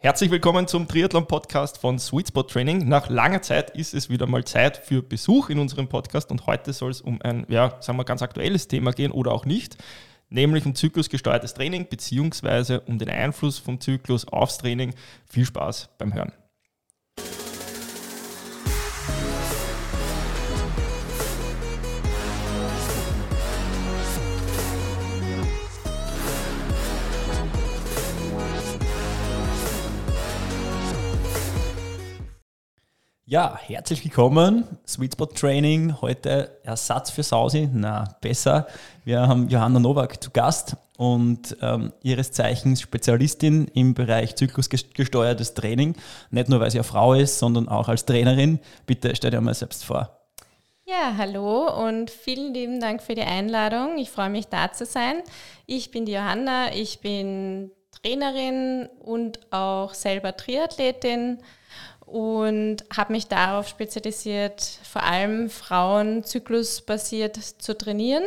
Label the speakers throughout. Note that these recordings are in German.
Speaker 1: Herzlich willkommen zum Triathlon-Podcast von Sweet Spot Training. Nach langer Zeit ist es wieder mal Zeit für Besuch in unserem Podcast und heute soll es um ein, ja, sagen wir, ganz aktuelles Thema gehen oder auch nicht, nämlich um zyklusgesteuertes Training beziehungsweise um den Einfluss vom Zyklus aufs Training. Viel Spaß beim Hören.
Speaker 2: Ja, herzlich willkommen. Sweet Spot Training. Heute Ersatz für Sausi. Na, besser. Wir haben Johanna Nowak zu Gast und ähm, ihres Zeichens Spezialistin im Bereich zyklusgesteuertes Training. Nicht nur, weil sie eine Frau ist, sondern auch als Trainerin. Bitte stell dir mal selbst vor.
Speaker 3: Ja, hallo und vielen lieben Dank für die Einladung. Ich freue mich, da zu sein. Ich bin die Johanna. Ich bin Trainerin und auch selber Triathletin und habe mich darauf spezialisiert, vor allem Frauen zyklusbasiert zu trainieren.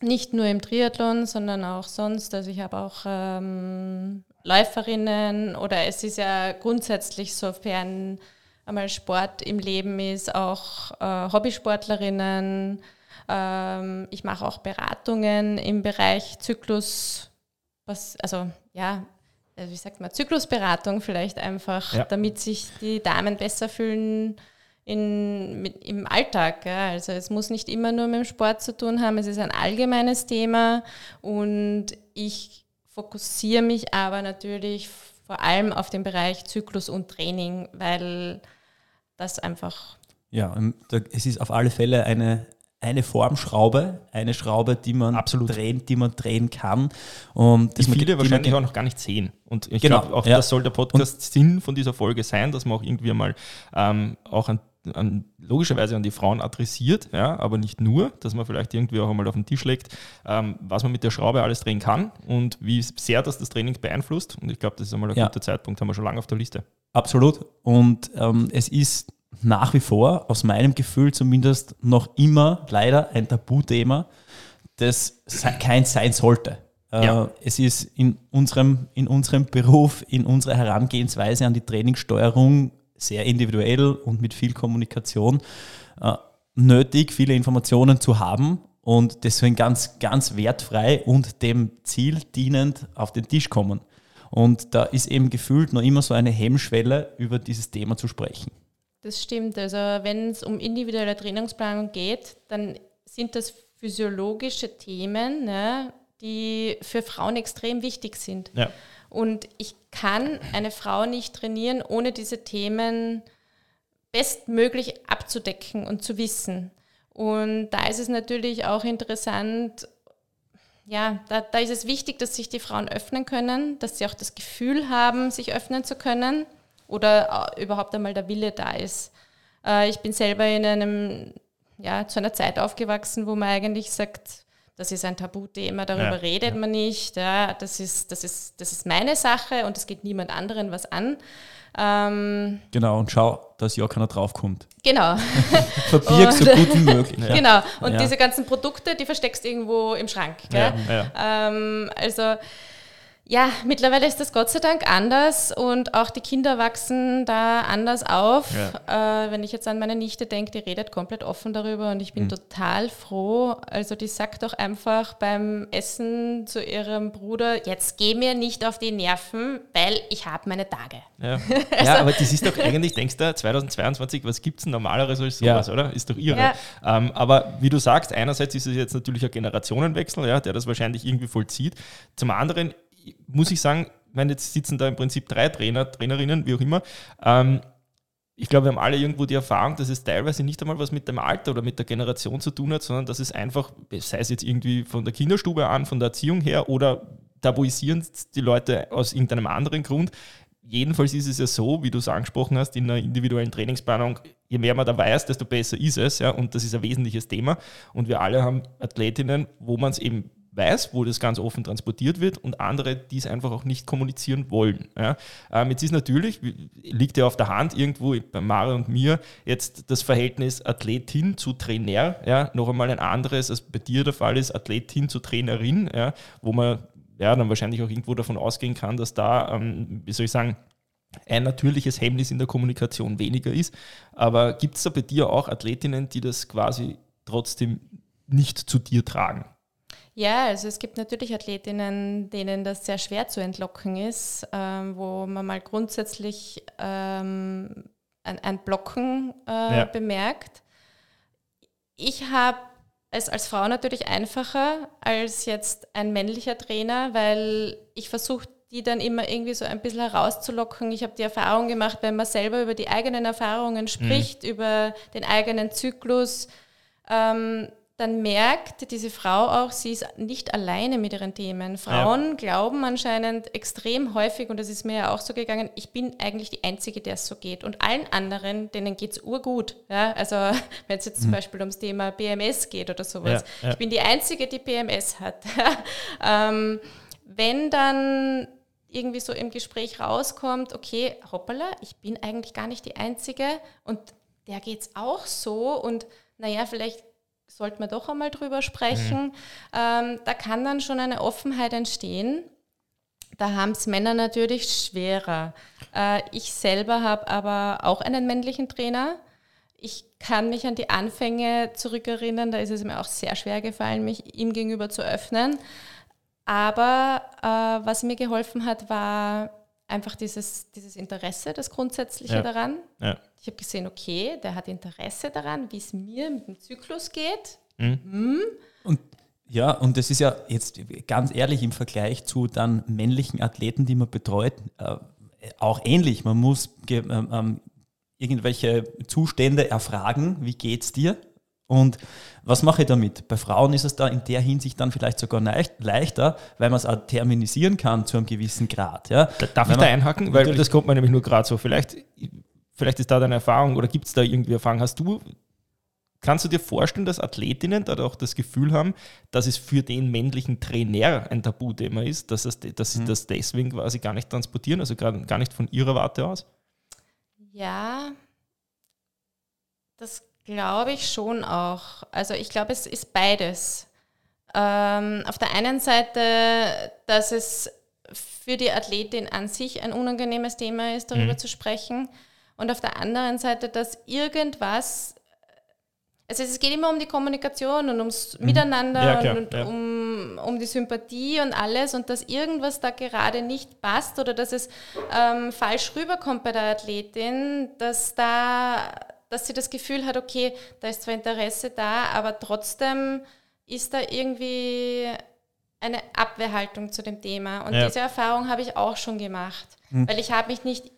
Speaker 3: Nicht nur im Triathlon, sondern auch sonst. Also ich habe auch ähm, Läuferinnen oder es ist ja grundsätzlich, sofern einmal Sport im Leben ist, auch äh, Hobbysportlerinnen. Ähm, ich mache auch Beratungen im Bereich Zyklus, was, also ja, äh, wie sagt man, Zyklusberatung vielleicht einfach, ja. damit sich die Damen besser fühlen in, mit, im Alltag. Ja. Also es muss nicht immer nur mit dem Sport zu tun haben, es ist ein allgemeines Thema und ich fokussiere mich aber natürlich vor allem auf den Bereich Zyklus und Training, weil das einfach...
Speaker 2: Ja, es ist auf alle Fälle eine, eine Formschraube, eine Schraube, die man Absolut. drehen, die man drehen kann.
Speaker 1: Und die viele die wahrscheinlich auch noch gar nicht sehen. Und ich genau, glaube, auch ja. das soll der Podcast-Sinn von dieser Folge sein, dass man auch irgendwie mal ähm, auch an, an, logischerweise an die Frauen adressiert, ja, aber nicht nur, dass man vielleicht irgendwie auch einmal auf den Tisch legt, ähm, was man mit der Schraube alles drehen kann und wie sehr das das Training beeinflusst. Und ich glaube, das ist einmal ein ja. guter Zeitpunkt, haben wir schon lange auf der Liste.
Speaker 2: Absolut. Und ähm, es ist nach wie vor, aus meinem Gefühl zumindest, noch immer leider ein Tabuthema, das kein sein sollte. Äh, ja. Es ist in unserem, in unserem Beruf, in unserer Herangehensweise an die Trainingssteuerung sehr individuell und mit viel Kommunikation äh, nötig, viele Informationen zu haben und deswegen ganz, ganz wertfrei und dem Ziel dienend auf den Tisch kommen. Und da ist eben gefühlt noch immer so eine Hemmschwelle, über dieses Thema zu sprechen.
Speaker 3: Das stimmt. Also wenn es um individuelle Trainingsplanung geht, dann sind das physiologische Themen, ne, die für Frauen extrem wichtig sind. Ja. Und ich kann eine Frau nicht trainieren, ohne diese Themen bestmöglich abzudecken und zu wissen. Und da ist es natürlich auch interessant, ja, da, da ist es wichtig, dass sich die Frauen öffnen können, dass sie auch das Gefühl haben, sich öffnen zu können oder äh, überhaupt einmal der Wille da ist. Äh, ich bin selber in einem, ja, zu einer Zeit aufgewachsen, wo man eigentlich sagt, das ist ein Tabuthema, darüber ja, redet ja. man nicht, ja, das, ist, das, ist, das ist meine Sache und es geht niemand anderen was an.
Speaker 2: Ähm, genau, und schau, dass ja keiner draufkommt.
Speaker 3: Genau.
Speaker 2: Verbirg so gut wie möglich.
Speaker 3: Ja. Genau, und diese ganzen Produkte, die versteckst du irgendwo im Schrank. Ähm, also ja, mittlerweile ist das Gott sei Dank anders und auch die Kinder wachsen da anders auf. Ja. Äh, wenn ich jetzt an meine Nichte denke, die redet komplett offen darüber und ich bin mhm. total froh. Also die sagt doch einfach beim Essen zu ihrem Bruder, jetzt geh mir nicht auf die Nerven, weil ich habe meine Tage.
Speaker 1: Ja. also, ja. aber das ist doch eigentlich, denkst du, 2022, was gibt es normaleres als sowas, ja. oder? Ist doch irre. Ähm, aber wie du sagst, einerseits ist es jetzt natürlich ein Generationenwechsel, ja, der das wahrscheinlich irgendwie vollzieht. Zum anderen muss ich sagen, wenn jetzt sitzen da im Prinzip drei Trainer, Trainerinnen, wie auch immer. Ähm, ich glaube, wir haben alle irgendwo die Erfahrung, dass es teilweise nicht einmal was mit dem Alter oder mit der Generation zu tun hat, sondern dass es einfach, sei es jetzt irgendwie von der Kinderstube an, von der Erziehung her oder tabuisieren die Leute aus irgendeinem anderen Grund. Jedenfalls ist es ja so, wie du es angesprochen hast, in einer individuellen Trainingsplanung, je mehr man da weiß, desto besser ist es. Ja, und das ist ein wesentliches Thema. Und wir alle haben Athletinnen, wo man es eben weiß, wo das ganz offen transportiert wird und andere, die es einfach auch nicht kommunizieren wollen. Ja. Ähm, jetzt ist natürlich, liegt ja auf der Hand irgendwo bei Mara und mir jetzt das Verhältnis Athletin zu Trainer, ja, noch einmal ein anderes, als bei dir der Fall ist, Athletin zu Trainerin, ja, wo man ja, dann wahrscheinlich auch irgendwo davon ausgehen kann, dass da, ähm, wie soll ich sagen, ein natürliches Hemmnis in der Kommunikation weniger ist. Aber gibt es da bei dir auch Athletinnen, die das quasi trotzdem nicht zu dir tragen?
Speaker 3: Ja, also es gibt natürlich Athletinnen, denen das sehr schwer zu entlocken ist, ähm, wo man mal grundsätzlich ähm, ein, ein, Blocken äh, ja. bemerkt. Ich habe es als Frau natürlich einfacher als jetzt ein männlicher Trainer, weil ich versuche die dann immer irgendwie so ein bisschen herauszulocken. Ich habe die Erfahrung gemacht, wenn man selber über die eigenen Erfahrungen mhm. spricht, mhm. über den eigenen Zyklus, ähm, dann merkt diese Frau auch, sie ist nicht alleine mit ihren Themen. Frauen ja. glauben anscheinend extrem häufig, und das ist mir ja auch so gegangen, ich bin eigentlich die Einzige, der es so geht. Und allen anderen, denen geht es urgut. Ja? Also wenn es jetzt mhm. zum Beispiel ums Thema PMS geht oder sowas. Ja. Ich bin die Einzige, die PMS hat. ähm, wenn dann irgendwie so im Gespräch rauskommt, okay, hoppala, ich bin eigentlich gar nicht die Einzige und der geht es auch so und naja, vielleicht sollte man doch einmal drüber sprechen. Mhm. Ähm, da kann dann schon eine Offenheit entstehen. Da haben es Männer natürlich schwerer. Äh, ich selber habe aber auch einen männlichen Trainer. Ich kann mich an die Anfänge zurückerinnern, da ist es mir auch sehr schwer gefallen, mich ihm gegenüber zu öffnen. Aber äh, was mir geholfen hat, war einfach dieses, dieses Interesse, das Grundsätzliche ja. daran. Ja. Ich habe gesehen, okay, der hat Interesse daran, wie es mir mit dem Zyklus geht. Mhm.
Speaker 2: Mhm. Und ja, und das ist ja jetzt ganz ehrlich im Vergleich zu dann männlichen Athleten, die man betreut, äh, auch ähnlich. Man muss ähm, ähm, irgendwelche Zustände erfragen, wie geht es dir? Und was mache ich damit? Bei Frauen ist es da in der Hinsicht dann vielleicht sogar leichter, weil man es auch terminisieren kann zu einem gewissen Grad. Ja?
Speaker 1: Darf weil ich da einhaken? Weil das kommt mir nämlich nur gerade so. Vielleicht, vielleicht ist da deine Erfahrung oder gibt es da irgendwie Erfahrung? Hast du, kannst du dir vorstellen, dass Athletinnen da auch das Gefühl haben, dass es für den männlichen Trainer ein Tabuthema ist, dass, es, dass sie mhm. das deswegen quasi gar nicht transportieren, also gar, gar nicht von ihrer Warte aus?
Speaker 3: Ja, das Glaube ich schon auch. Also ich glaube, es ist beides. Ähm, auf der einen Seite, dass es für die Athletin an sich ein unangenehmes Thema ist, darüber mhm. zu sprechen. Und auf der anderen Seite, dass irgendwas, also es geht immer um die Kommunikation und ums mhm. Miteinander ja, und ja. um, um die Sympathie und alles und dass irgendwas da gerade nicht passt oder dass es ähm, falsch rüberkommt bei der Athletin, dass da dass sie das Gefühl hat, okay, da ist zwar Interesse da, aber trotzdem ist da irgendwie eine Abwehrhaltung zu dem Thema. Und ja. diese Erfahrung habe ich auch schon gemacht, mhm. weil ich habe mich nicht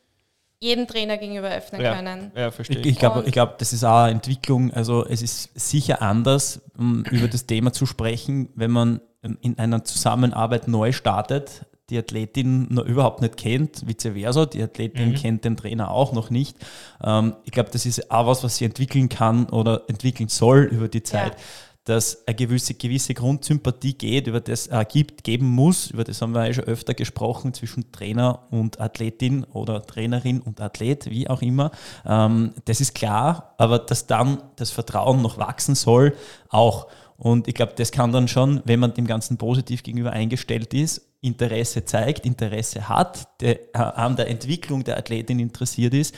Speaker 3: jedem Trainer gegenüber öffnen ja. können.
Speaker 2: Ja, verstehe. Ich, ich glaube, glaub, das ist auch eine Entwicklung. Also es ist sicher anders, um über das Thema zu sprechen, wenn man in einer Zusammenarbeit neu startet, die Athletin noch überhaupt nicht kennt, vice versa, die Athletin mhm. kennt den Trainer auch noch nicht. Ähm, ich glaube, das ist auch was, was sie entwickeln kann oder entwickeln soll über die Zeit. Ja. Dass eine gewisse, gewisse Grundsympathie geht, über das äh, gibt, geben muss, über das haben wir ja schon öfter gesprochen, zwischen Trainer und Athletin oder Trainerin und Athlet, wie auch immer. Ähm, das ist klar, aber dass dann das Vertrauen noch wachsen soll, auch. Und ich glaube, das kann dann schon, wenn man dem Ganzen positiv gegenüber eingestellt ist, Interesse zeigt, Interesse hat, der äh, an der Entwicklung der Athletin interessiert ist,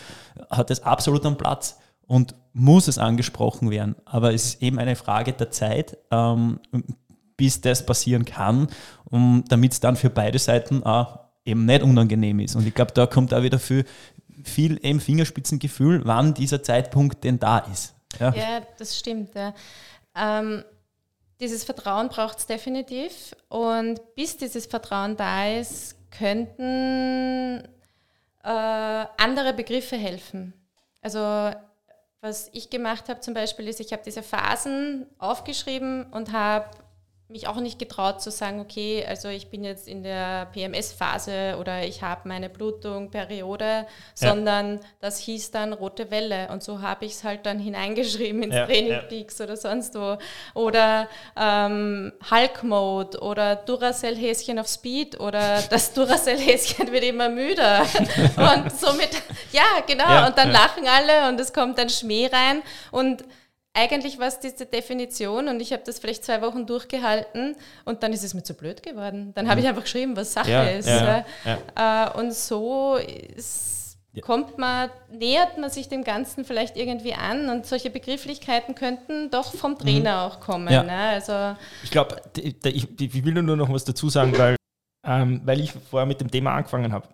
Speaker 2: hat es absolut einen Platz und muss es angesprochen werden. Aber es ist eben eine Frage der Zeit, ähm, bis das passieren kann, um, damit es dann für beide Seiten auch eben nicht unangenehm ist. Und ich glaube, da kommt auch wieder viel, viel eben Fingerspitzengefühl, wann dieser Zeitpunkt denn da ist.
Speaker 3: Ja, ja das stimmt. Ja. Ähm, dieses Vertrauen braucht es definitiv. Und bis dieses Vertrauen da ist, könnten äh, andere Begriffe helfen. Also was ich gemacht habe zum Beispiel ist, ich habe diese Phasen aufgeschrieben und habe mich auch nicht getraut zu sagen, okay, also ich bin jetzt in der PMS-Phase oder ich habe meine Blutung, Periode, sondern ja. das hieß dann rote Welle und so habe ich es halt dann hineingeschrieben ins ja, Training Peaks oder sonst wo. Oder ähm, Hulk Mode oder Duracell-Häschen auf Speed oder das Duracell-Häschen wird immer müder. und somit, ja, genau, ja, und dann lachen alle und es kommt dann Schmäh rein und eigentlich war es diese Definition und ich habe das vielleicht zwei Wochen durchgehalten und dann ist es mir zu blöd geworden. Dann habe ich mhm. einfach geschrieben, was Sache ja, ist. Ja, ja. Äh, und so ist, kommt man, nähert man sich dem Ganzen vielleicht irgendwie an und solche Begrifflichkeiten könnten doch vom Trainer mhm. auch kommen. Ne? Also
Speaker 1: ich glaube, ich, ich, will nur noch was dazu sagen, weil, ähm, weil ich vorher mit dem Thema angefangen habe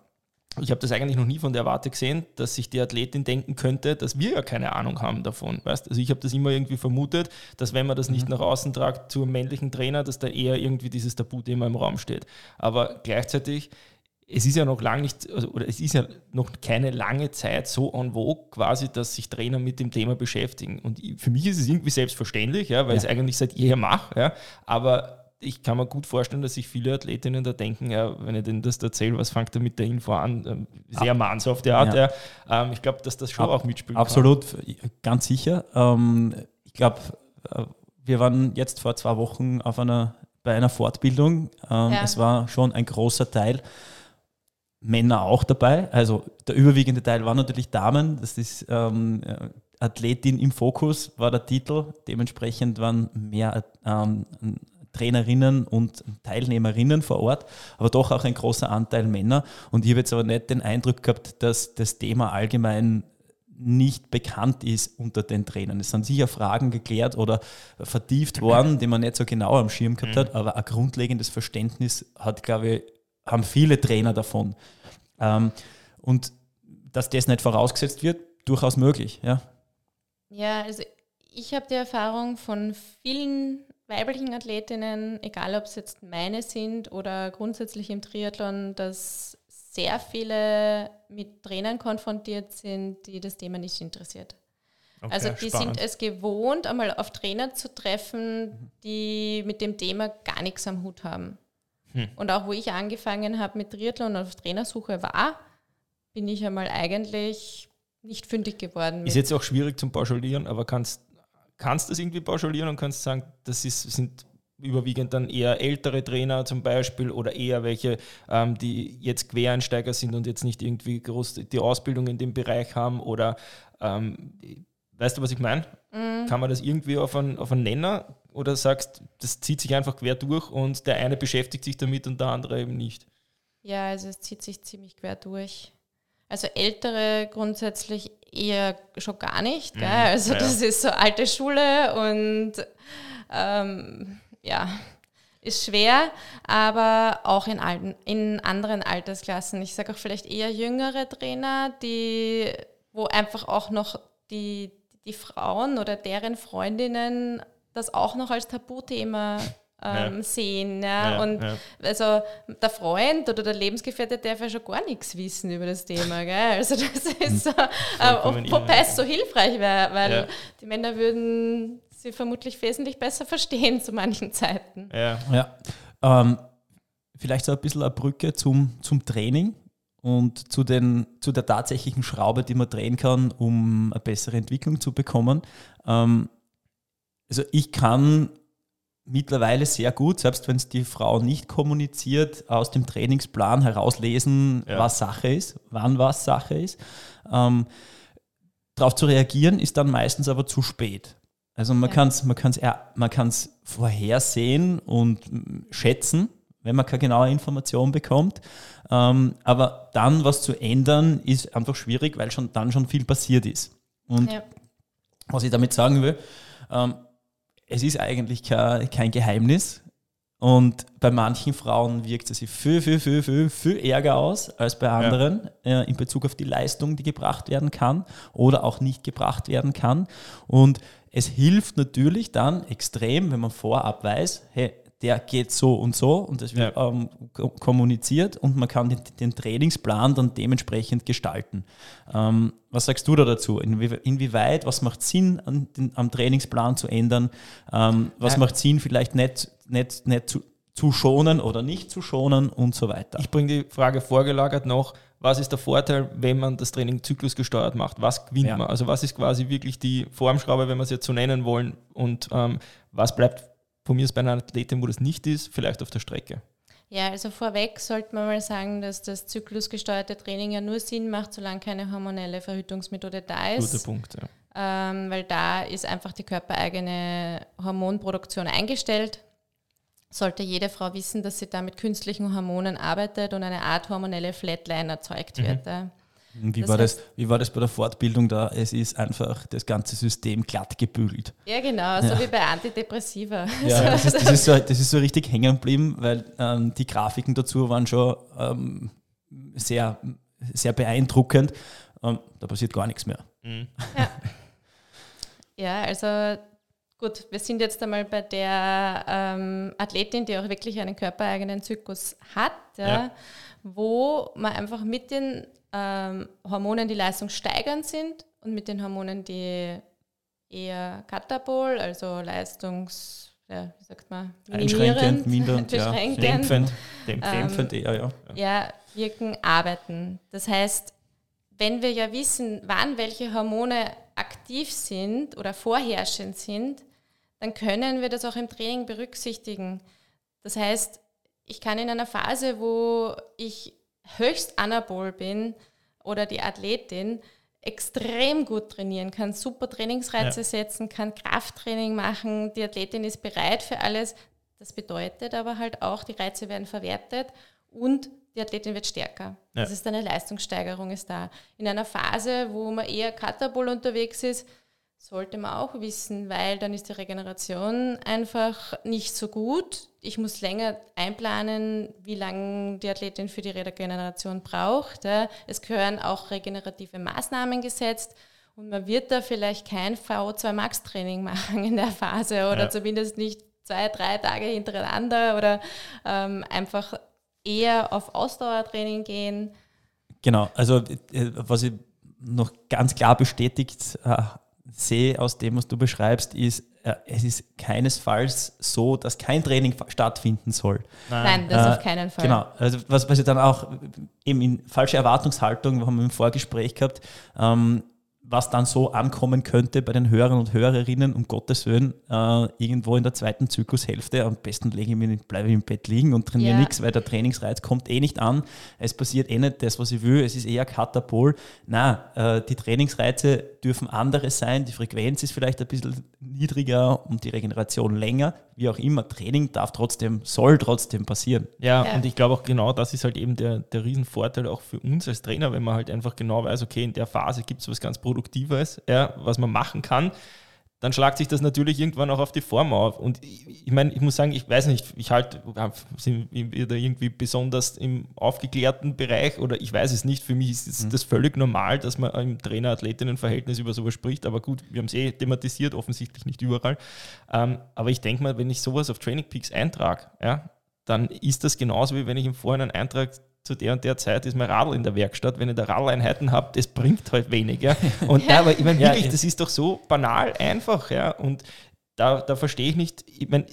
Speaker 1: ich habe das eigentlich noch nie von der Warte gesehen, dass sich die Athletin denken könnte, dass wir ja keine Ahnung haben davon. Weißt? Also ich habe das immer irgendwie vermutet, dass wenn man das nicht mhm. nach außen tragt zum männlichen Trainer, dass da eher irgendwie dieses Tabuthema im Raum steht. Aber gleichzeitig, es ist ja noch lange nicht, also, oder es ist ja noch keine lange Zeit so en vogue quasi, dass sich Trainer mit dem Thema beschäftigen. Und für mich ist es irgendwie selbstverständlich, ja, weil ja. ich es eigentlich seit jeher mache. Ja, aber ich kann mir gut vorstellen, dass sich viele Athletinnen da denken, ja, wenn ich denen das erzähle, was fängt er mit der Info an? Ähm, sehr mannshaft der Art. Ja. Ja. Ähm, ich glaube, dass das schon Ab, auch mitspielt.
Speaker 2: Absolut, kann. ganz sicher. Ähm, ich glaube, äh, wir waren jetzt vor zwei Wochen auf einer, bei einer Fortbildung. Ähm, ja. Es war schon ein großer Teil. Männer auch dabei. Also der überwiegende Teil waren natürlich Damen. Das ist ähm, Athletin im Fokus, war der Titel. Dementsprechend waren mehr ähm, Trainerinnen und Teilnehmerinnen vor Ort, aber doch auch ein großer Anteil Männer. Und ich habe jetzt aber nicht den Eindruck gehabt, dass das Thema allgemein nicht bekannt ist unter den Trainern. Es sind sicher Fragen geklärt oder vertieft worden, die man nicht so genau am Schirm gehabt hat, aber ein grundlegendes Verständnis hat, glaube ich, haben viele Trainer davon. Ähm, und dass das nicht vorausgesetzt wird, durchaus möglich. Ja,
Speaker 3: ja also ich habe die Erfahrung von vielen weiblichen Athletinnen, egal ob es jetzt meine sind oder grundsätzlich im Triathlon, dass sehr viele mit Trainern konfrontiert sind, die das Thema nicht interessiert. Okay, also die spannend. sind es gewohnt, einmal auf Trainer zu treffen, die mit dem Thema gar nichts am Hut haben. Hm. Und auch wo ich angefangen habe mit Triathlon und auf Trainersuche war, bin ich einmal eigentlich nicht fündig geworden.
Speaker 1: Ist jetzt auch schwierig zum Pauschalieren, aber kannst kannst das irgendwie pauschalieren und kannst sagen, das ist, sind überwiegend dann eher ältere Trainer zum Beispiel oder eher welche, ähm, die jetzt Quereinsteiger sind und jetzt nicht irgendwie groß die Ausbildung in dem Bereich haben oder ähm, weißt du, was ich meine? Mhm. Kann man das irgendwie auf einen, auf einen Nenner oder sagst, das zieht sich einfach quer durch und der eine beschäftigt sich damit und der andere eben nicht?
Speaker 3: Ja, also es zieht sich ziemlich quer durch. Also ältere grundsätzlich eher schon gar nicht. Mhm. Also ja. das ist so alte Schule und ähm, ja, ist schwer, aber auch in, alten, in anderen Altersklassen. Ich sage auch vielleicht eher jüngere Trainer, die, wo einfach auch noch die, die Frauen oder deren Freundinnen das auch noch als Tabuthema ähm, ja. sehen. Ja? ja und also der Freund oder der Lebensgefährte darf ja schon gar nichts wissen über das Thema. Gell? Also das ist so, äh, wobei es so hilfreich wäre, weil die Männer würden sie vermutlich wesentlich besser verstehen zu manchen Zeiten.
Speaker 2: Ja. ja. Ähm, vielleicht so ein bisschen eine Brücke zum, zum Training und zu, den, zu der tatsächlichen Schraube, die man drehen kann, um eine bessere Entwicklung zu bekommen. Ähm, also ich kann mittlerweile sehr gut, selbst wenn es die Frau nicht kommuniziert, aus dem Trainingsplan herauslesen, ja. was Sache ist, wann was Sache ist. Ähm, Darauf zu reagieren ist dann meistens aber zu spät. Also man ja. kann es man kann's, man kann's vorhersehen und schätzen, wenn man keine genaue Information bekommt. Ähm, aber dann was zu ändern, ist einfach schwierig, weil schon dann schon viel passiert ist. Und ja. was ich damit sagen will, ähm, es ist eigentlich kein, kein Geheimnis. Und bei manchen Frauen wirkt es sich viel, viel, viel, viel, viel ärger aus als bei anderen ja. äh, in Bezug auf die Leistung, die gebracht werden kann oder auch nicht gebracht werden kann. Und es hilft natürlich dann extrem, wenn man vorab weiß, hey, der geht so und so und das wird ja. ähm, kommuniziert und man kann den, den, Trainingsplan dann dementsprechend gestalten. Ähm, was sagst du da dazu? Inwie inwieweit, was macht Sinn, den, am Trainingsplan zu ändern? Ähm, was ja. macht Sinn, vielleicht nicht, nicht, nicht zu, zu schonen oder nicht zu schonen und so weiter?
Speaker 1: Ich bringe die Frage vorgelagert noch, was ist der Vorteil, wenn man das Training zyklusgesteuert macht? Was gewinnt ja. man? Also was ist quasi wirklich die Formschraube, wenn wir es jetzt so nennen wollen und ähm, was bleibt von mir ist bei einer Athletin, wo das nicht ist, vielleicht auf der Strecke.
Speaker 3: Ja, also vorweg sollte man mal sagen, dass das zyklusgesteuerte Training ja nur Sinn macht, solange keine hormonelle Verhütungsmethode da ist.
Speaker 1: Guter Punkt, ja.
Speaker 3: Ähm, weil da ist einfach die körpereigene Hormonproduktion eingestellt. Sollte jede Frau wissen, dass sie da mit künstlichen Hormonen arbeitet und eine Art hormonelle Flatline erzeugt mhm. wird.
Speaker 2: Wie, das war das, wie war das bei der Fortbildung da? Es ist einfach das ganze System glatt gebügelt.
Speaker 3: Ja, genau, so ja. wie bei Antidepressiva.
Speaker 2: Ja, das ist, das ist, so, das ist so richtig hängen geblieben, weil ähm, die Grafiken dazu waren schon ähm, sehr, sehr beeindruckend. Ähm, da passiert gar nichts mehr. Mhm.
Speaker 3: Ja. ja, also gut, wir sind jetzt einmal bei der ähm, Athletin, die auch wirklich einen körpereigenen Zyklus hat, ja, ja. wo man einfach mit den ähm, Hormonen, die leistungssteigernd sind und mit den Hormonen, die eher katabol, also leistungs, ja, wie sagt man,
Speaker 2: minimierend, mindernd, ja. dämpfend, dämpfend ähm, eher, ja.
Speaker 3: ja, wirken, arbeiten. Das heißt, wenn wir ja wissen, wann welche Hormone aktiv sind oder vorherrschend sind, dann können wir das auch im Training berücksichtigen. Das heißt, ich kann in einer Phase, wo ich höchst anabol bin oder die Athletin extrem gut trainieren kann, super Trainingsreize ja. setzen kann, Krafttraining machen, die Athletin ist bereit für alles. Das bedeutet aber halt auch, die Reize werden verwertet und die Athletin wird stärker. Ja. Das ist eine Leistungssteigerung ist da. In einer Phase, wo man eher katabol unterwegs ist, sollte man auch wissen, weil dann ist die Regeneration einfach nicht so gut. Ich muss länger einplanen, wie lange die Athletin für die Regeneration braucht. Es gehören auch regenerative Maßnahmen gesetzt und man wird da vielleicht kein VO2 Max Training machen in der Phase oder ja. zumindest nicht zwei, drei Tage hintereinander oder ähm, einfach eher auf Ausdauertraining gehen.
Speaker 2: Genau, also äh, was ich noch ganz klar bestätigt äh, sehe aus dem, was du beschreibst, ist, äh, es ist keinesfalls so, dass kein Training stattfinden soll.
Speaker 3: Nein, Nein das äh, auf keinen Fall.
Speaker 2: Genau, also was, was ich dann auch eben in falsche Erwartungshaltung, wir haben im Vorgespräch gehabt, ähm, was dann so ankommen könnte bei den Hörern und Hörerinnen, um Gottes Willen, äh, irgendwo in der zweiten Zyklushälfte. Am besten lege ich mich, bleibe ich im Bett liegen und trainiere ja. nichts, weil der Trainingsreiz kommt eh nicht an. Es passiert eh nicht das, was ich will. Es ist eher Katabol. Na, äh, die Trainingsreize dürfen andere sein. Die Frequenz ist vielleicht ein bisschen niedriger und die Regeneration länger. Wie auch immer, Training darf trotzdem, soll trotzdem passieren.
Speaker 1: Ja, ja. und ich glaube auch genau das ist halt eben der, der Riesenvorteil auch für uns als Trainer, wenn man halt einfach genau weiß, okay, in der Phase gibt es was ganz Produktives Produktives, ja, was man machen kann, dann schlagt sich das natürlich irgendwann auch auf die Form auf. Und ich, ich meine, ich muss sagen, ich weiß nicht, ich halte, sind wir da irgendwie besonders im aufgeklärten Bereich oder ich weiß es nicht. Für mich ist mhm. das völlig normal, dass man im Trainer-Athletinnen-Verhältnis über sowas spricht. Aber gut, wir haben es eh thematisiert, offensichtlich nicht überall. Ähm, aber ich denke mal, wenn ich sowas auf Training Peaks eintrage, ja, dann ist das genauso wie wenn ich im Vorhinein eintrage, zu der und der Zeit ist mein Radl in der Werkstatt. Wenn ich da Radleinheiten habe, das bringt halt weniger. Und ja. aber ich meine wirklich, ja, das ist doch so banal einfach, ja. Und da, da verstehe ich nicht, ich meine,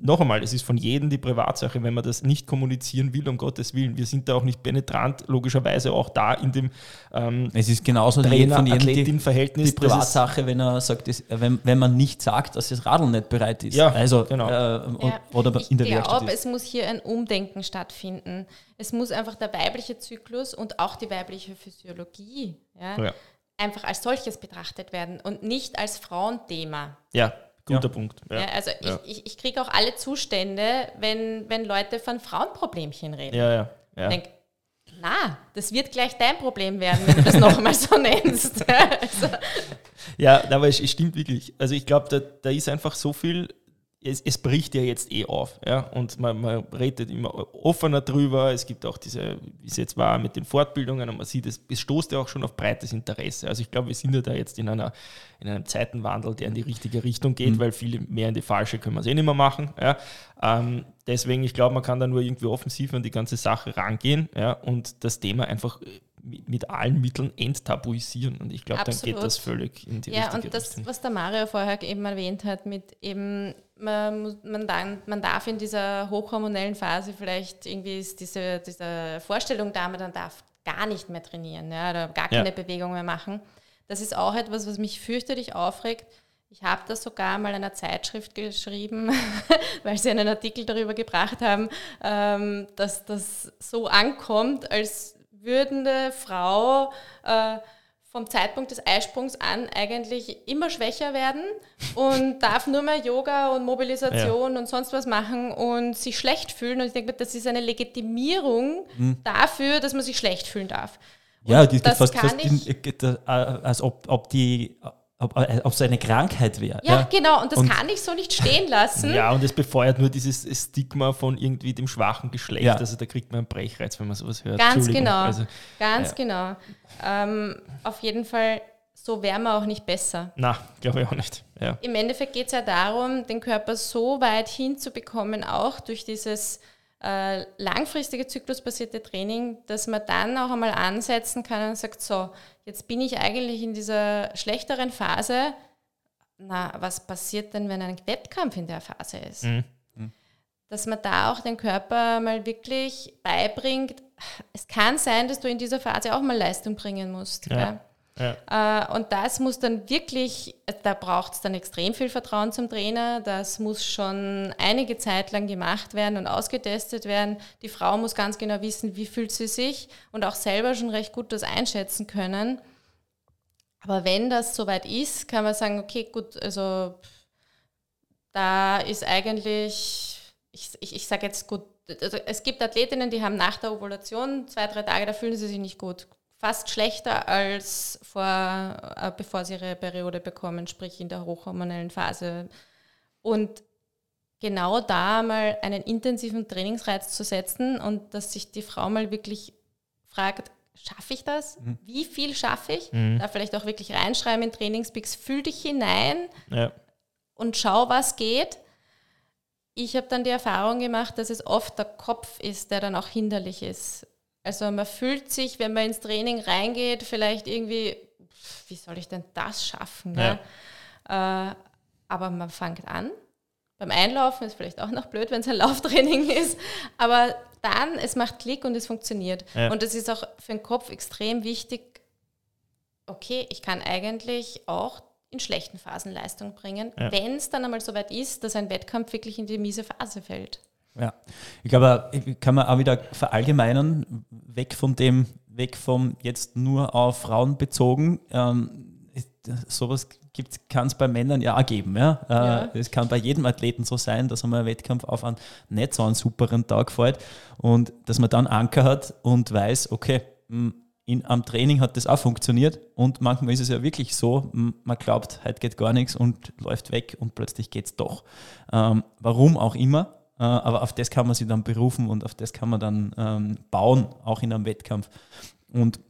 Speaker 1: noch einmal, es ist von jedem die Privatsache, wenn man das nicht kommunizieren will, um Gottes Willen. Wir sind da auch nicht penetrant, logischerweise auch da in dem
Speaker 2: ähm, Es ist genauso
Speaker 1: Trainer, von jedem
Speaker 2: Verhältnis. Die Privatsache, wenn er sagt, dass, wenn, wenn man nicht sagt, dass das Radl nicht bereit ist.
Speaker 1: Ja, also, genau. Äh,
Speaker 3: ja. Oder in der ich glaube, es muss hier ein Umdenken stattfinden. Es muss einfach der weibliche Zyklus und auch die weibliche Physiologie ja, ja. einfach als solches betrachtet werden und nicht als Frauenthema.
Speaker 1: Ja, Guter ja. Punkt.
Speaker 3: Ja. ja also ja. ich, ich, ich kriege auch alle Zustände, wenn, wenn Leute von Frauenproblemchen reden.
Speaker 1: Ja, ja. ja.
Speaker 3: Ich denke, na, das wird gleich dein Problem werden, wenn du das nochmal so nennst. also.
Speaker 1: Ja, aber es, es stimmt wirklich. Also ich glaube, da, da ist einfach so viel es, es, bricht ja jetzt eh auf. Ja? Und man, man, redet immer offener drüber. Es gibt auch diese, wie es jetzt war mit den Fortbildungen und man sieht, es, es stoßt ja auch schon auf breites Interesse. Also ich glaube, wir sind ja da jetzt in, einer, in einem Zeitenwandel, der in die richtige Richtung geht, mhm. weil viele mehr in die falsche können wir es eh nicht mehr machen. Ja? Ähm, deswegen, ich glaube, man kann da nur irgendwie offensiv an die ganze Sache rangehen ja? und das Thema einfach mit, mit allen Mitteln enttabuisieren. Und ich glaube, dann geht das völlig in die ja, richtige Richtung. Ja, und das,
Speaker 3: Richtung. was der Mario vorher eben erwähnt hat, mit eben, man, man, dann, man darf in dieser hochhormonellen Phase vielleicht irgendwie ist diese, diese Vorstellung da, man darf gar nicht mehr trainieren ja, oder gar keine ja. Bewegung mehr machen. Das ist auch etwas, was mich fürchterlich aufregt. Ich habe das sogar mal in einer Zeitschrift geschrieben, weil sie einen Artikel darüber gebracht haben, ähm, dass das so ankommt, als würde eine Frau äh, vom Zeitpunkt des Eisprungs an eigentlich immer schwächer werden und darf nur mehr Yoga und Mobilisation ja. und sonst was machen und sich schlecht fühlen. Und ich denke, das ist eine Legitimierung mhm. dafür, dass man sich schlecht fühlen darf.
Speaker 2: Und ja, die, das fast, fast in, äh, als ob, ob die ob, äh, ob es eine Krankheit wäre.
Speaker 3: Ja, ja, genau, und das und, kann ich so nicht stehen lassen.
Speaker 1: Ja, und es befeuert nur dieses Stigma von irgendwie dem schwachen Geschlecht. Ja. Also da kriegt man einen Brechreiz, wenn man sowas hört.
Speaker 3: Ganz genau, also, ganz ja. genau. Ähm, auf jeden Fall, so wären wir auch nicht besser.
Speaker 1: Na, glaube ich auch nicht. Ja.
Speaker 3: Im Endeffekt geht es ja darum, den Körper so weit hinzubekommen, auch durch dieses äh, langfristige zyklusbasierte Training, dass man dann auch einmal ansetzen kann und sagt, so, jetzt bin ich eigentlich in dieser schlechteren Phase. Na, was passiert denn, wenn ein Wettkampf in der Phase ist? Mhm. mhm. Dass man da auch den Körper mal wirklich beibringt, es kann sein, dass du in dieser Phase auch mal Leistung bringen musst. Ja. Ja. Äh, und das muss dann wirklich, da braucht es dann extrem viel Vertrauen zum Trainer. Das muss schon einige Zeit lang gemacht werden und ausgetestet werden. Die Frau muss ganz genau wissen, wie fühlt sie sich und auch selber schon recht gut das einschätzen können. Aber wenn das soweit ist, kann man sagen, okay, gut, also da ist eigentlich, ich, ich, ich sage jetzt gut, also es gibt Athletinnen, die haben nach der Ovulation zwei, drei Tage, da fühlen sie sich nicht gut fast schlechter als vor, äh, bevor sie ihre Periode bekommen, sprich in der hochhormonellen Phase. Und genau da mal einen intensiven Trainingsreiz zu setzen und dass sich die Frau mal wirklich fragt, schaffe ich das? Mhm. Wie viel schaffe ich? Mhm. Da vielleicht auch wirklich reinschreiben in Trainingspeaks, fühl dich hinein ja. und schau, was geht. Ich habe dann die Erfahrung gemacht, dass es oft der Kopf ist, der dann auch hinderlich ist. Also man fühlt sich, wenn man ins Training reingeht, vielleicht irgendwie, wie soll ich denn das schaffen? Ja. Äh, aber man fängt an. Beim Einlaufen ist vielleicht auch noch blöd, wenn es ein Lauftraining ist. Aber dann, es macht Klick und es funktioniert. Ja. Und es ist auch für den Kopf extrem wichtig, okay, ich kann eigentlich auch in schlechten Phasen Leistung bringen, ja. wenn es dann einmal so weit ist, dass ein Wettkampf wirklich in die miese Phase fällt.
Speaker 2: Ja, ich glaube, kann man auch wieder verallgemeinern, weg von dem, weg vom jetzt nur auf Frauen bezogen. Ähm, sowas kann es bei Männern ja auch geben. Ja? Äh, ja. Es kann bei jedem Athleten so sein, dass einmal ein Wettkampf auf einen nicht so einen superen Tag fällt und dass man dann Anker hat und weiß, okay, in, am Training hat das auch funktioniert und manchmal ist es ja wirklich so, man glaubt, heute geht gar nichts und läuft weg und plötzlich geht es doch. Ähm, warum auch immer, aber auf das kann man sich dann berufen und auf das kann man dann ähm, bauen, auch in einem Wettkampf. Und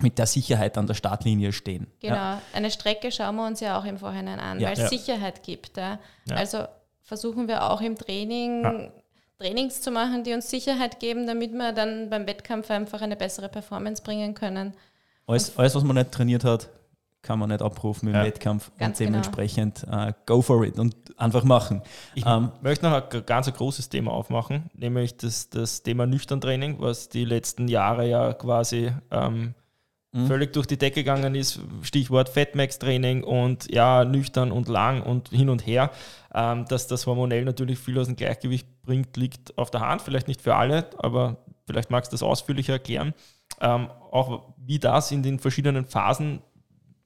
Speaker 2: mit der Sicherheit an der Startlinie stehen.
Speaker 3: Genau, ja. eine Strecke schauen wir uns ja auch im Vorhinein an, ja. weil es ja. Sicherheit gibt. Also versuchen wir auch im Training Trainings zu machen, die uns Sicherheit geben, damit wir dann beim Wettkampf einfach eine bessere Performance bringen können.
Speaker 2: Alles, alles was man nicht trainiert hat, kann man nicht abrufen im ja. Wettkampf ganz und genau. dementsprechend genau. uh, go for it und einfach machen.
Speaker 1: Ich ähm, möchte noch ein ganz großes Thema aufmachen, nämlich das, das Thema Nüchtern-Training, was die letzten Jahre ja quasi ähm, mhm. völlig durch die Decke gegangen ist. Stichwort Fatmax-Training und ja, nüchtern und lang und hin und her. Ähm, dass das hormonell natürlich viel aus dem Gleichgewicht bringt, liegt auf der Hand. Vielleicht nicht für alle, aber vielleicht magst du das ausführlicher erklären. Ähm, auch wie das in den verschiedenen Phasen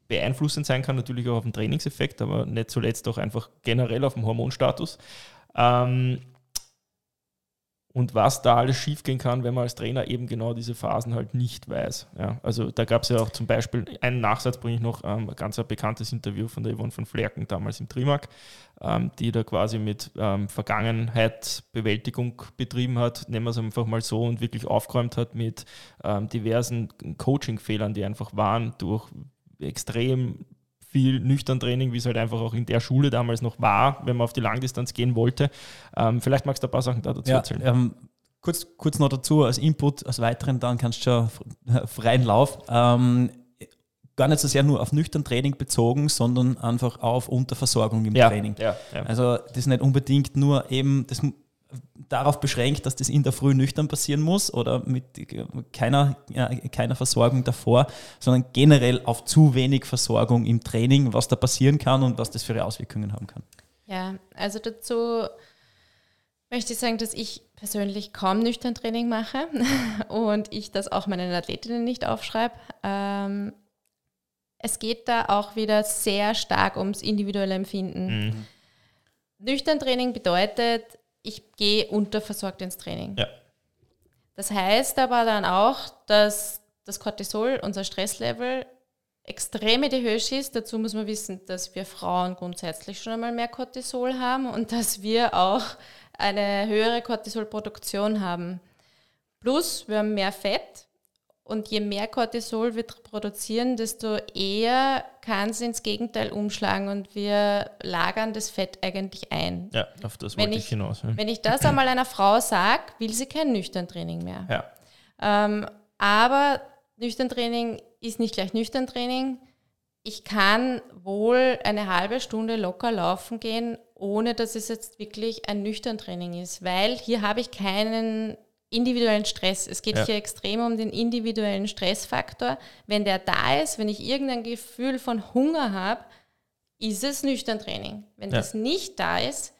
Speaker 1: beeinflussend sein kann, natürlich auch auf den Trainingseffekt, aber nicht zuletzt auch einfach generell auf den Hormonstatus. Ähm, und was da alles schiefgehen kann, wenn man als Trainer eben genau diese Phasen halt nicht weiß. Ja, also da gab es ja auch zum Beispiel, einen Nachsatz bringe ich noch, ähm, ein ganz bekanntes Interview von der Yvonne von Flerken damals im Trimark, ähm, die da quasi mit ähm, Vergangenheitsbewältigung betrieben hat, nehmen wir es einfach mal so, und wirklich aufgeräumt hat mit ähm, diversen Coaching-Fehlern, die einfach waren durch extrem viel nüchtern Training, wie es halt einfach auch in der Schule damals noch war, wenn man auf die Langdistanz gehen wollte. Ähm, vielleicht magst du ein paar Sachen dazu ja, erzählen.
Speaker 2: Ähm, kurz, kurz noch dazu als Input, als weiteren, dann kannst du schon freien Lauf. Ähm, gar nicht so sehr nur auf nüchtern Training bezogen, sondern einfach auf Unterversorgung im ja, Training. Ja, ja. Also das ist nicht unbedingt nur eben, das darauf beschränkt, dass das in der Früh nüchtern passieren muss oder mit keiner, keiner Versorgung davor, sondern generell auf zu wenig Versorgung im Training, was da passieren kann und was das für Auswirkungen haben kann.
Speaker 3: Ja, also dazu möchte ich sagen, dass ich persönlich kaum nüchtern Training mache und ich das auch meinen Athletinnen nicht aufschreibe. Ähm, es geht da auch wieder sehr stark ums individuelle Empfinden. Mhm. Nüchtern Training bedeutet, ich gehe unterversorgt ins Training. Ja. Das heißt aber dann auch, dass das Cortisol, unser Stresslevel, extrem in die Höhe schießt. Dazu muss man wissen, dass wir Frauen grundsätzlich schon einmal mehr Cortisol haben und dass wir auch eine höhere Cortisolproduktion haben. Plus, wir haben mehr Fett und je mehr Cortisol wir produzieren, desto eher kann es ins Gegenteil umschlagen und wir lagern das Fett eigentlich ein.
Speaker 1: Ja, auf das wollte ich, ich hinaus. Ja.
Speaker 3: Wenn ich das einmal einer Frau sage, will sie kein nüchtern Training mehr. Ja. Ähm, aber nüchtern Training ist nicht gleich nüchtern Training. Ich kann wohl eine halbe Stunde locker laufen gehen, ohne dass es jetzt wirklich ein nüchtern Training ist, weil hier habe ich keinen individuellen Stress. Es geht ja. hier extrem um den individuellen Stressfaktor. Wenn der da ist, wenn ich irgendein Gefühl von Hunger habe, ist es nüchtern Training. Wenn ja. das nicht da ist,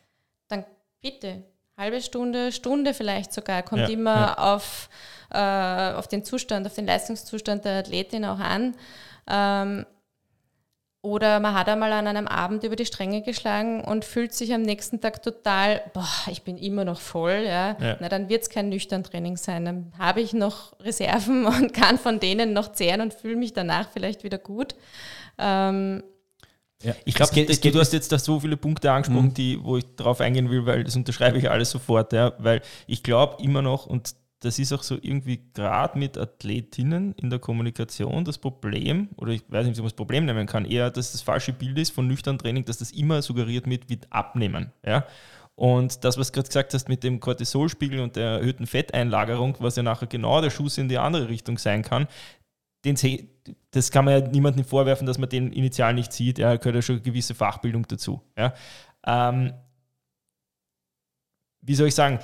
Speaker 3: dann bitte halbe Stunde, Stunde vielleicht sogar, kommt ja. immer Auf, äh, auf den Zustand, auf den Leistungszustand der Athletin auch an. Ähm, oder man hat einmal an einem Abend über die Stränge geschlagen und fühlt sich am nächsten Tag total, boah, ich bin immer noch voll, ja. ja. Na, dann wird es kein nüchtern Training sein. Dann habe ich noch Reserven und kann von denen noch zehren und fühle mich danach vielleicht wieder gut. Ähm,
Speaker 1: ja, ich glaube, du hast jetzt da so viele Punkte angesprochen, mhm. die, wo ich darauf eingehen will, weil das unterschreibe ich alles sofort, ja, weil ich glaube immer noch, und das ist auch so irgendwie gerade mit Athletinnen in der Kommunikation das Problem, oder ich weiß nicht, ob man das Problem nennen kann, eher, dass das falsche Bild ist von nüchtern Training, dass das immer suggeriert wird mit Abnehmen. Ja? Und das, was du gerade gesagt hast mit dem Cortisolspiegel und der erhöhten Fetteinlagerung, was ja nachher genau der Schuss in die andere Richtung sein kann, den, das kann man ja niemandem vorwerfen, dass man den initial nicht sieht. Ja, gehört ja schon eine gewisse Fachbildung dazu. Ja. Ähm, wie soll ich sagen?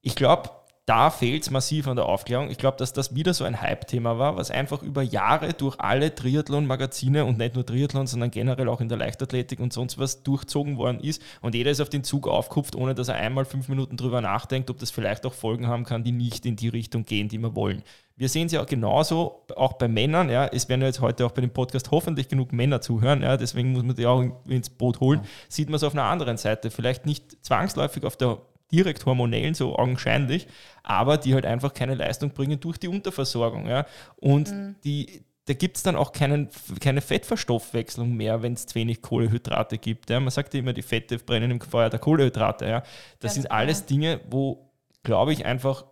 Speaker 1: Ich glaube, da fehlt es massiv an der Aufklärung. Ich glaube, dass das wieder so ein Hype-Thema war, was einfach über Jahre durch alle Triathlon-Magazine und nicht nur Triathlon, sondern generell auch in der Leichtathletik und sonst was durchzogen worden ist. Und jeder ist auf den Zug aufkupft, ohne dass er einmal fünf Minuten drüber nachdenkt, ob das vielleicht auch Folgen haben kann, die nicht in die Richtung gehen, die wir wollen. Wir sehen es ja auch genauso, auch bei Männern. Ja, es werden ja jetzt heute auch bei dem Podcast hoffentlich genug Männer zuhören. Ja, deswegen muss man die auch ins Boot holen. Sieht man es auf einer anderen Seite. Vielleicht nicht zwangsläufig auf der direkt hormonellen, so augenscheinlich, aber die halt einfach keine Leistung bringen durch die Unterversorgung. Ja? Und mhm. die, da gibt es dann auch keinen, keine Fettverstoffwechslung mehr, wenn es zu wenig Kohlehydrate gibt. Ja? Man sagt ja immer, die Fette brennen im Feuer der Kohlehydrate. Ja? Das Ganz sind alles Dinge, wo, glaube ich, einfach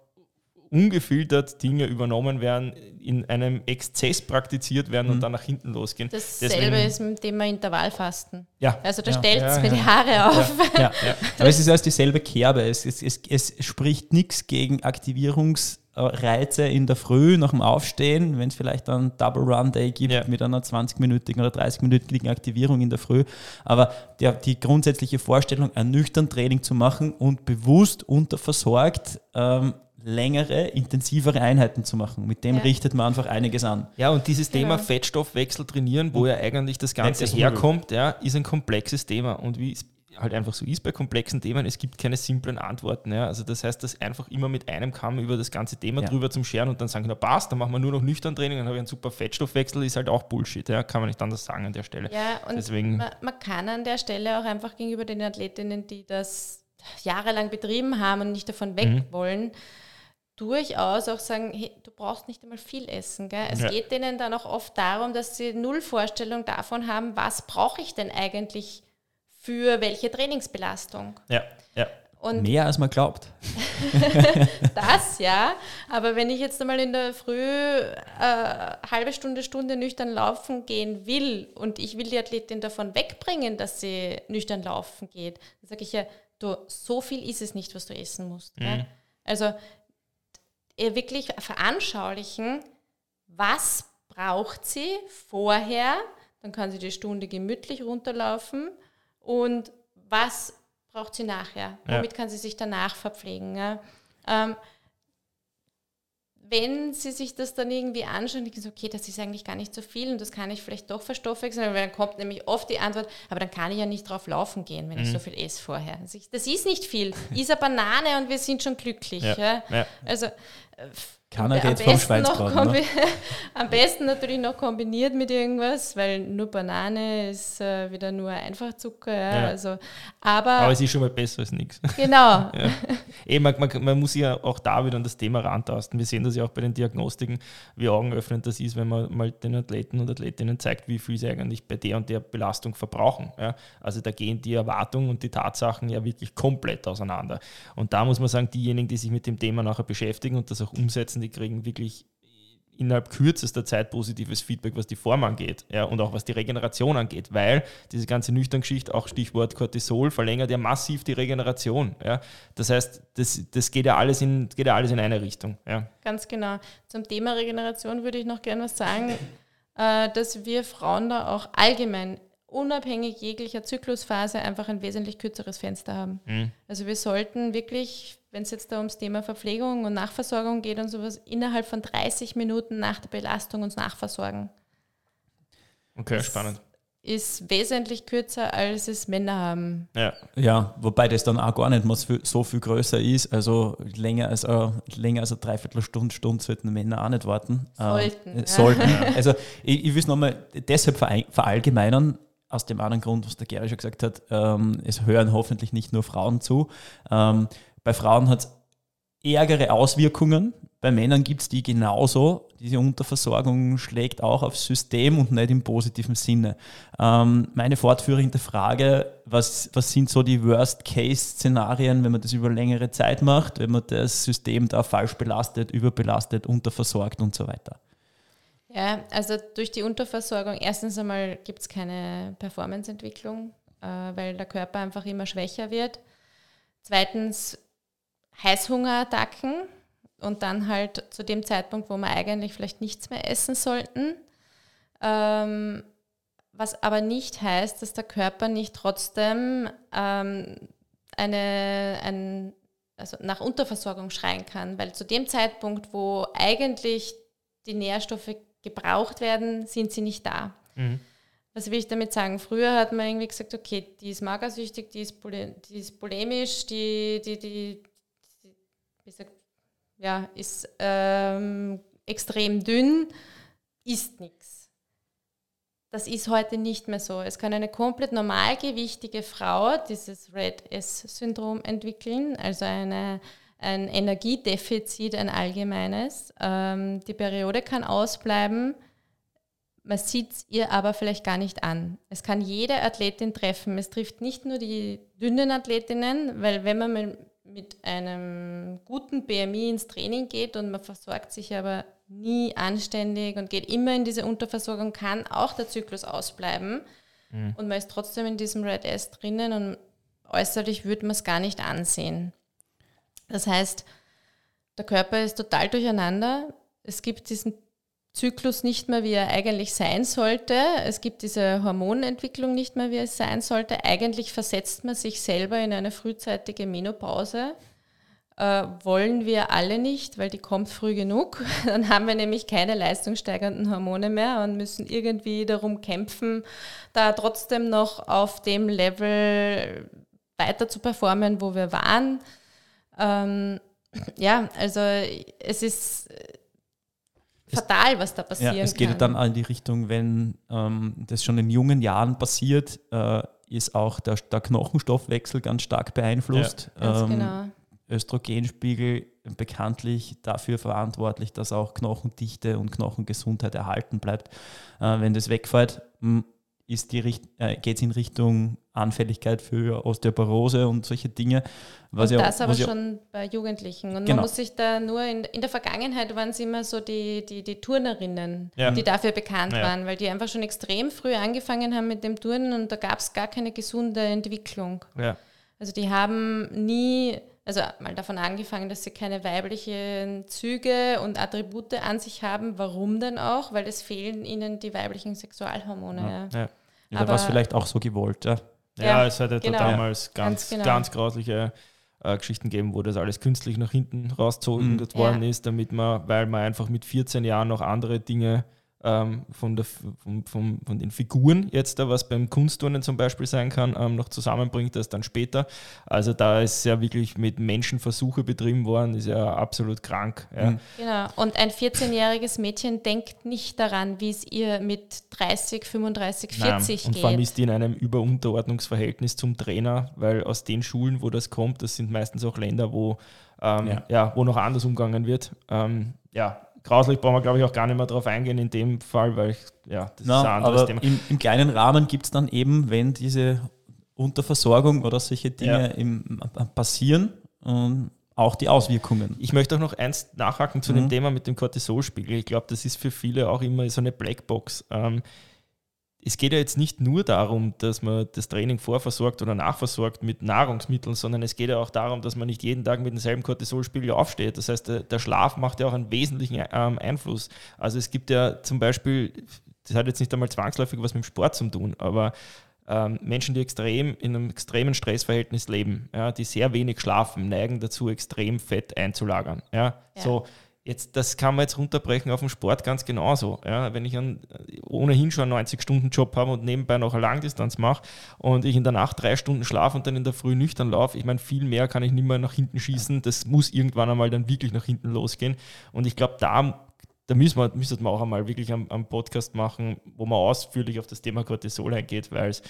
Speaker 1: ungefiltert Dinge übernommen werden, in einem Exzess praktiziert werden mhm. und dann nach hinten losgehen.
Speaker 3: Dasselbe Deswegen, ist mit dem Thema Intervallfasten. Ja. Also da ja. stellt es ja, mir ja. die Haare auf.
Speaker 2: Ja. Aber es ist erst dieselbe Kerbe. Es, es, es, es spricht nichts gegen Aktivierungsreize in der Früh nach dem Aufstehen, wenn es vielleicht dann Double Run Day gibt mit einer 20-minütigen oder 30-minütigen Aktivierung in der Früh. Aber der, die grundsätzliche Vorstellung, ein nüchtern Training zu machen und bewusst unterversorgt, ähm, längere, intensivere Einheiten zu machen. Mit dem ja. richtet man einfach einiges an.
Speaker 1: Ja, und dieses genau. Thema Fettstoffwechsel trainieren, wo ja eigentlich das Ganze herkommt, ja, ist ein komplexes Thema. Und wie es halt einfach so ist bei komplexen Themen, es gibt keine simplen Antworten. Ja. Also das heißt, dass einfach immer mit einem Kamm über das ganze Thema ja. drüber zum Scheren und dann sagen, na passt, dann machen wir nur noch nüchtern Training, dann habe ich einen super Fettstoffwechsel, ist halt auch Bullshit. Ja. Kann man nicht anders sagen an der Stelle.
Speaker 3: Ja, und Deswegen, man, man kann an der Stelle auch einfach gegenüber den Athletinnen, die das jahrelang betrieben haben und nicht davon weg mhm. wollen, durchaus auch sagen, hey, du brauchst nicht einmal viel essen. Gell? Es ja. geht denen dann auch oft darum, dass sie null Vorstellung davon haben, was brauche ich denn eigentlich für welche Trainingsbelastung.
Speaker 2: Ja, ja. Und Mehr als man glaubt.
Speaker 3: das ja, aber wenn ich jetzt einmal in der Früh äh, halbe Stunde, Stunde nüchtern laufen gehen will und ich will die Athletin davon wegbringen, dass sie nüchtern laufen geht, dann sage ich ja, du, so viel ist es nicht, was du essen musst. Mhm. Also ihr wirklich veranschaulichen, was braucht sie vorher, dann kann sie die Stunde gemütlich runterlaufen und was braucht sie nachher? Womit ja. kann sie sich danach verpflegen? Ja? Ähm, wenn sie sich das dann irgendwie anschauen, denken sie, okay, das ist eigentlich gar nicht so viel und das kann ich vielleicht doch verstoffwechseln, weil dann kommt nämlich oft die Antwort, aber dann kann ich ja nicht drauf laufen gehen, wenn mhm. ich so viel esse vorher. Das ist nicht viel. Iss eine Banane und wir sind schon glücklich. Ja. Ja. Also
Speaker 2: keiner geht vom Schweinsbraten.
Speaker 3: Ne? Am besten natürlich noch kombiniert mit irgendwas, weil nur Banane ist äh, wieder nur Einfachzucker. Ja, ja. Also, aber,
Speaker 1: aber es ist schon mal besser als nichts.
Speaker 3: Genau.
Speaker 1: ja. Eben, man, man, man, muss ja auch da wieder an das Thema rantasten. Wir sehen das ja auch bei den Diagnostiken, wie augenöffnend das ist, wenn man mal den Athleten und Athletinnen zeigt, wie viel sie eigentlich bei der und der Belastung verbrauchen. Ja? Also da gehen die Erwartungen und die Tatsachen ja wirklich komplett auseinander. Und da muss man sagen, diejenigen, die sich mit dem Thema nachher beschäftigen und das auch umsetzen, die kriegen wirklich innerhalb kürzester Zeit positives Feedback, was die Form angeht ja, und auch was die Regeneration angeht, weil diese ganze Nüchtern-Geschichte, auch Stichwort Cortisol, verlängert ja massiv die Regeneration. Ja. Das heißt, das, das geht, ja alles in, geht ja alles in eine Richtung. Ja.
Speaker 3: Ganz genau. Zum Thema Regeneration würde ich noch gerne was sagen, äh, dass wir Frauen da auch allgemein unabhängig jeglicher Zyklusphase einfach ein wesentlich kürzeres Fenster haben. Mhm. Also wir sollten wirklich, wenn es jetzt da ums Thema Verpflegung und Nachversorgung geht und sowas, innerhalb von 30 Minuten nach der Belastung uns nachversorgen.
Speaker 1: Okay, das spannend.
Speaker 3: Ist wesentlich kürzer, als es Männer haben.
Speaker 2: Ja. ja, wobei das dann auch gar nicht mal so viel größer ist. Also länger als, eine, länger als eine Dreiviertelstunde, Stunde sollten Männer auch nicht warten.
Speaker 3: Sollten.
Speaker 2: Äh, sollten. Also ich, ich will es nochmal deshalb verallgemeinern, aus dem anderen Grund, was der Gary schon gesagt hat, ähm, es hören hoffentlich nicht nur Frauen zu. Ähm, bei Frauen hat es ärgere Auswirkungen. Bei Männern gibt es die genauso. Diese Unterversorgung schlägt auch aufs System und nicht im positiven Sinne. Ähm, meine fortführende Frage, was, was sind so die Worst-Case-Szenarien, wenn man das über längere Zeit macht, wenn man das System da falsch belastet, überbelastet, unterversorgt und so weiter?
Speaker 3: Ja, also durch die Unterversorgung, erstens einmal gibt es keine Performanceentwicklung, äh, weil der Körper einfach immer schwächer wird. Zweitens Heißhungerattacken und dann halt zu dem Zeitpunkt, wo wir eigentlich vielleicht nichts mehr essen sollten. Ähm, was aber nicht heißt, dass der Körper nicht trotzdem ähm, eine, ein, also nach Unterversorgung schreien kann, weil zu dem Zeitpunkt, wo eigentlich die Nährstoffe gebraucht werden, sind sie nicht da. Mhm. Was will ich damit sagen? Früher hat man irgendwie gesagt, okay, die ist magersüchtig, die ist, pole, die ist polemisch, die, die, die, die wie sagt, ja, ist ähm, extrem dünn, isst nichts. Das ist heute nicht mehr so. Es kann eine komplett normalgewichtige Frau dieses Red S-Syndrom entwickeln, also eine ein Energiedefizit, ein allgemeines. Ähm, die Periode kann ausbleiben, man sieht es ihr aber vielleicht gar nicht an. Es kann jede Athletin treffen. Es trifft nicht nur die dünnen Athletinnen, weil wenn man mit einem guten BMI ins Training geht und man versorgt sich aber nie anständig und geht immer in diese Unterversorgung, kann auch der Zyklus ausbleiben. Mhm. Und man ist trotzdem in diesem Red S drinnen und äußerlich würde man es gar nicht ansehen. Das heißt, der Körper ist total durcheinander. Es gibt diesen Zyklus nicht mehr, wie er eigentlich sein sollte. Es gibt diese Hormonentwicklung nicht mehr, wie es sein sollte. Eigentlich versetzt man sich selber in eine frühzeitige Menopause. Äh, wollen wir alle nicht, weil die kommt früh genug. Dann haben wir nämlich keine leistungssteigernden Hormone mehr und müssen irgendwie darum kämpfen, da trotzdem noch auf dem Level weiter zu performen, wo wir waren. Ähm, ja, also es ist fatal, was da passiert.
Speaker 2: Ja, es geht
Speaker 3: kann.
Speaker 2: dann in die Richtung, wenn ähm, das schon in jungen Jahren passiert, äh, ist auch der, der, Knochenstoffwechsel ganz stark beeinflusst.
Speaker 3: Ja, ähm, genau.
Speaker 2: Östrogenspiegel bekanntlich dafür verantwortlich, dass auch Knochendichte und Knochengesundheit erhalten bleibt. Äh, wenn das wegfällt, äh, geht es in Richtung Anfälligkeit für Osteoporose und solche Dinge.
Speaker 3: Was und ja, das aber schon bei Jugendlichen. Und genau. man muss sich da nur, in, in der Vergangenheit waren es immer so die, die, die Turnerinnen, ja. die dafür bekannt ja. waren, weil die einfach schon extrem früh angefangen haben mit dem Turnen und da gab es gar keine gesunde Entwicklung.
Speaker 1: Ja.
Speaker 3: Also die haben nie, also mal davon angefangen, dass sie keine weiblichen Züge und Attribute an sich haben. Warum denn auch? Weil es fehlen ihnen die weiblichen Sexualhormone.
Speaker 2: Ja. Da war es vielleicht auch so gewollt, ja.
Speaker 1: Ja, ja es hat ja genau. damals ganz, ganz, genau. ganz grausliche äh, Geschichten gegeben, wo das alles künstlich nach hinten rausgezogen mhm. worden ist, damit man, weil man einfach mit 14 Jahren noch andere Dinge ähm, von, der, von, von, von, den Figuren jetzt, da, was beim Kunstturnen zum Beispiel sein kann, ähm, noch zusammenbringt, das dann später. Also da ist ja wirklich mit Menschen Versuche betrieben worden, ist ja absolut krank. Ja.
Speaker 3: Mhm. Genau, und ein 14-jähriges Mädchen denkt nicht daran, wie es ihr mit 30, 35, 40 Nein.
Speaker 1: und geht. vor allem ist die in einem Überunterordnungsverhältnis zum Trainer, weil aus den Schulen, wo das kommt, das sind meistens auch Länder, wo, ähm, ja. ja. wo noch anders umgegangen wird. Ähm, ja, grauslich brauchen wir, glaube ich, auch gar nicht mehr drauf eingehen in dem Fall, weil ich, ja,
Speaker 2: das Na, ist ein anderes Thema. Im, Im, kleinen Rahmen gibt es dann eben, wenn diese Unterversorgung oder solche Dinge ja. im, äh, passieren, ähm, auch die Auswirkungen.
Speaker 1: Ich möchte auch noch eins nachhaken zu mhm. dem Thema mit dem Cortisolspiegel. Ich glaube, das ist für viele auch immer so eine Blackbox. Ähm, es geht ja jetzt nicht nur darum, dass man das Training vorversorgt oder nachversorgt mit Nahrungsmitteln, sondern es geht ja auch darum, dass man nicht jeden Tag mit demselben Cortisolspiegel aufsteht. Das heißt, der, der Schlaf macht ja auch einen wesentlichen ähm, Einfluss. Also es gibt ja zum Beispiel, das hat jetzt nicht einmal zwangsläufig was mit dem Sport zu tun, aber ähm, Menschen, die extrem in einem extremen Stressverhältnis leben, ja, die sehr wenig schlafen, neigen dazu, extrem Fett einzulagern. Ja? ja. So, Jetzt, das kann man jetzt runterbrechen auf den Sport ganz genauso. Ja, wenn ich einen, ohnehin schon einen 90-Stunden-Job habe und nebenbei noch eine Langdistanz mache und ich in der Nacht drei Stunden schlafe und dann in der Früh nüchtern laufe, ich meine, viel mehr kann ich nicht mehr nach hinten schießen. Das muss irgendwann einmal dann wirklich nach hinten losgehen. Und ich glaube, da, da müssen wir, müsste man auch einmal wirklich am, am Podcast machen, wo man ausführlich auf das Thema Cortisol eingeht, weil es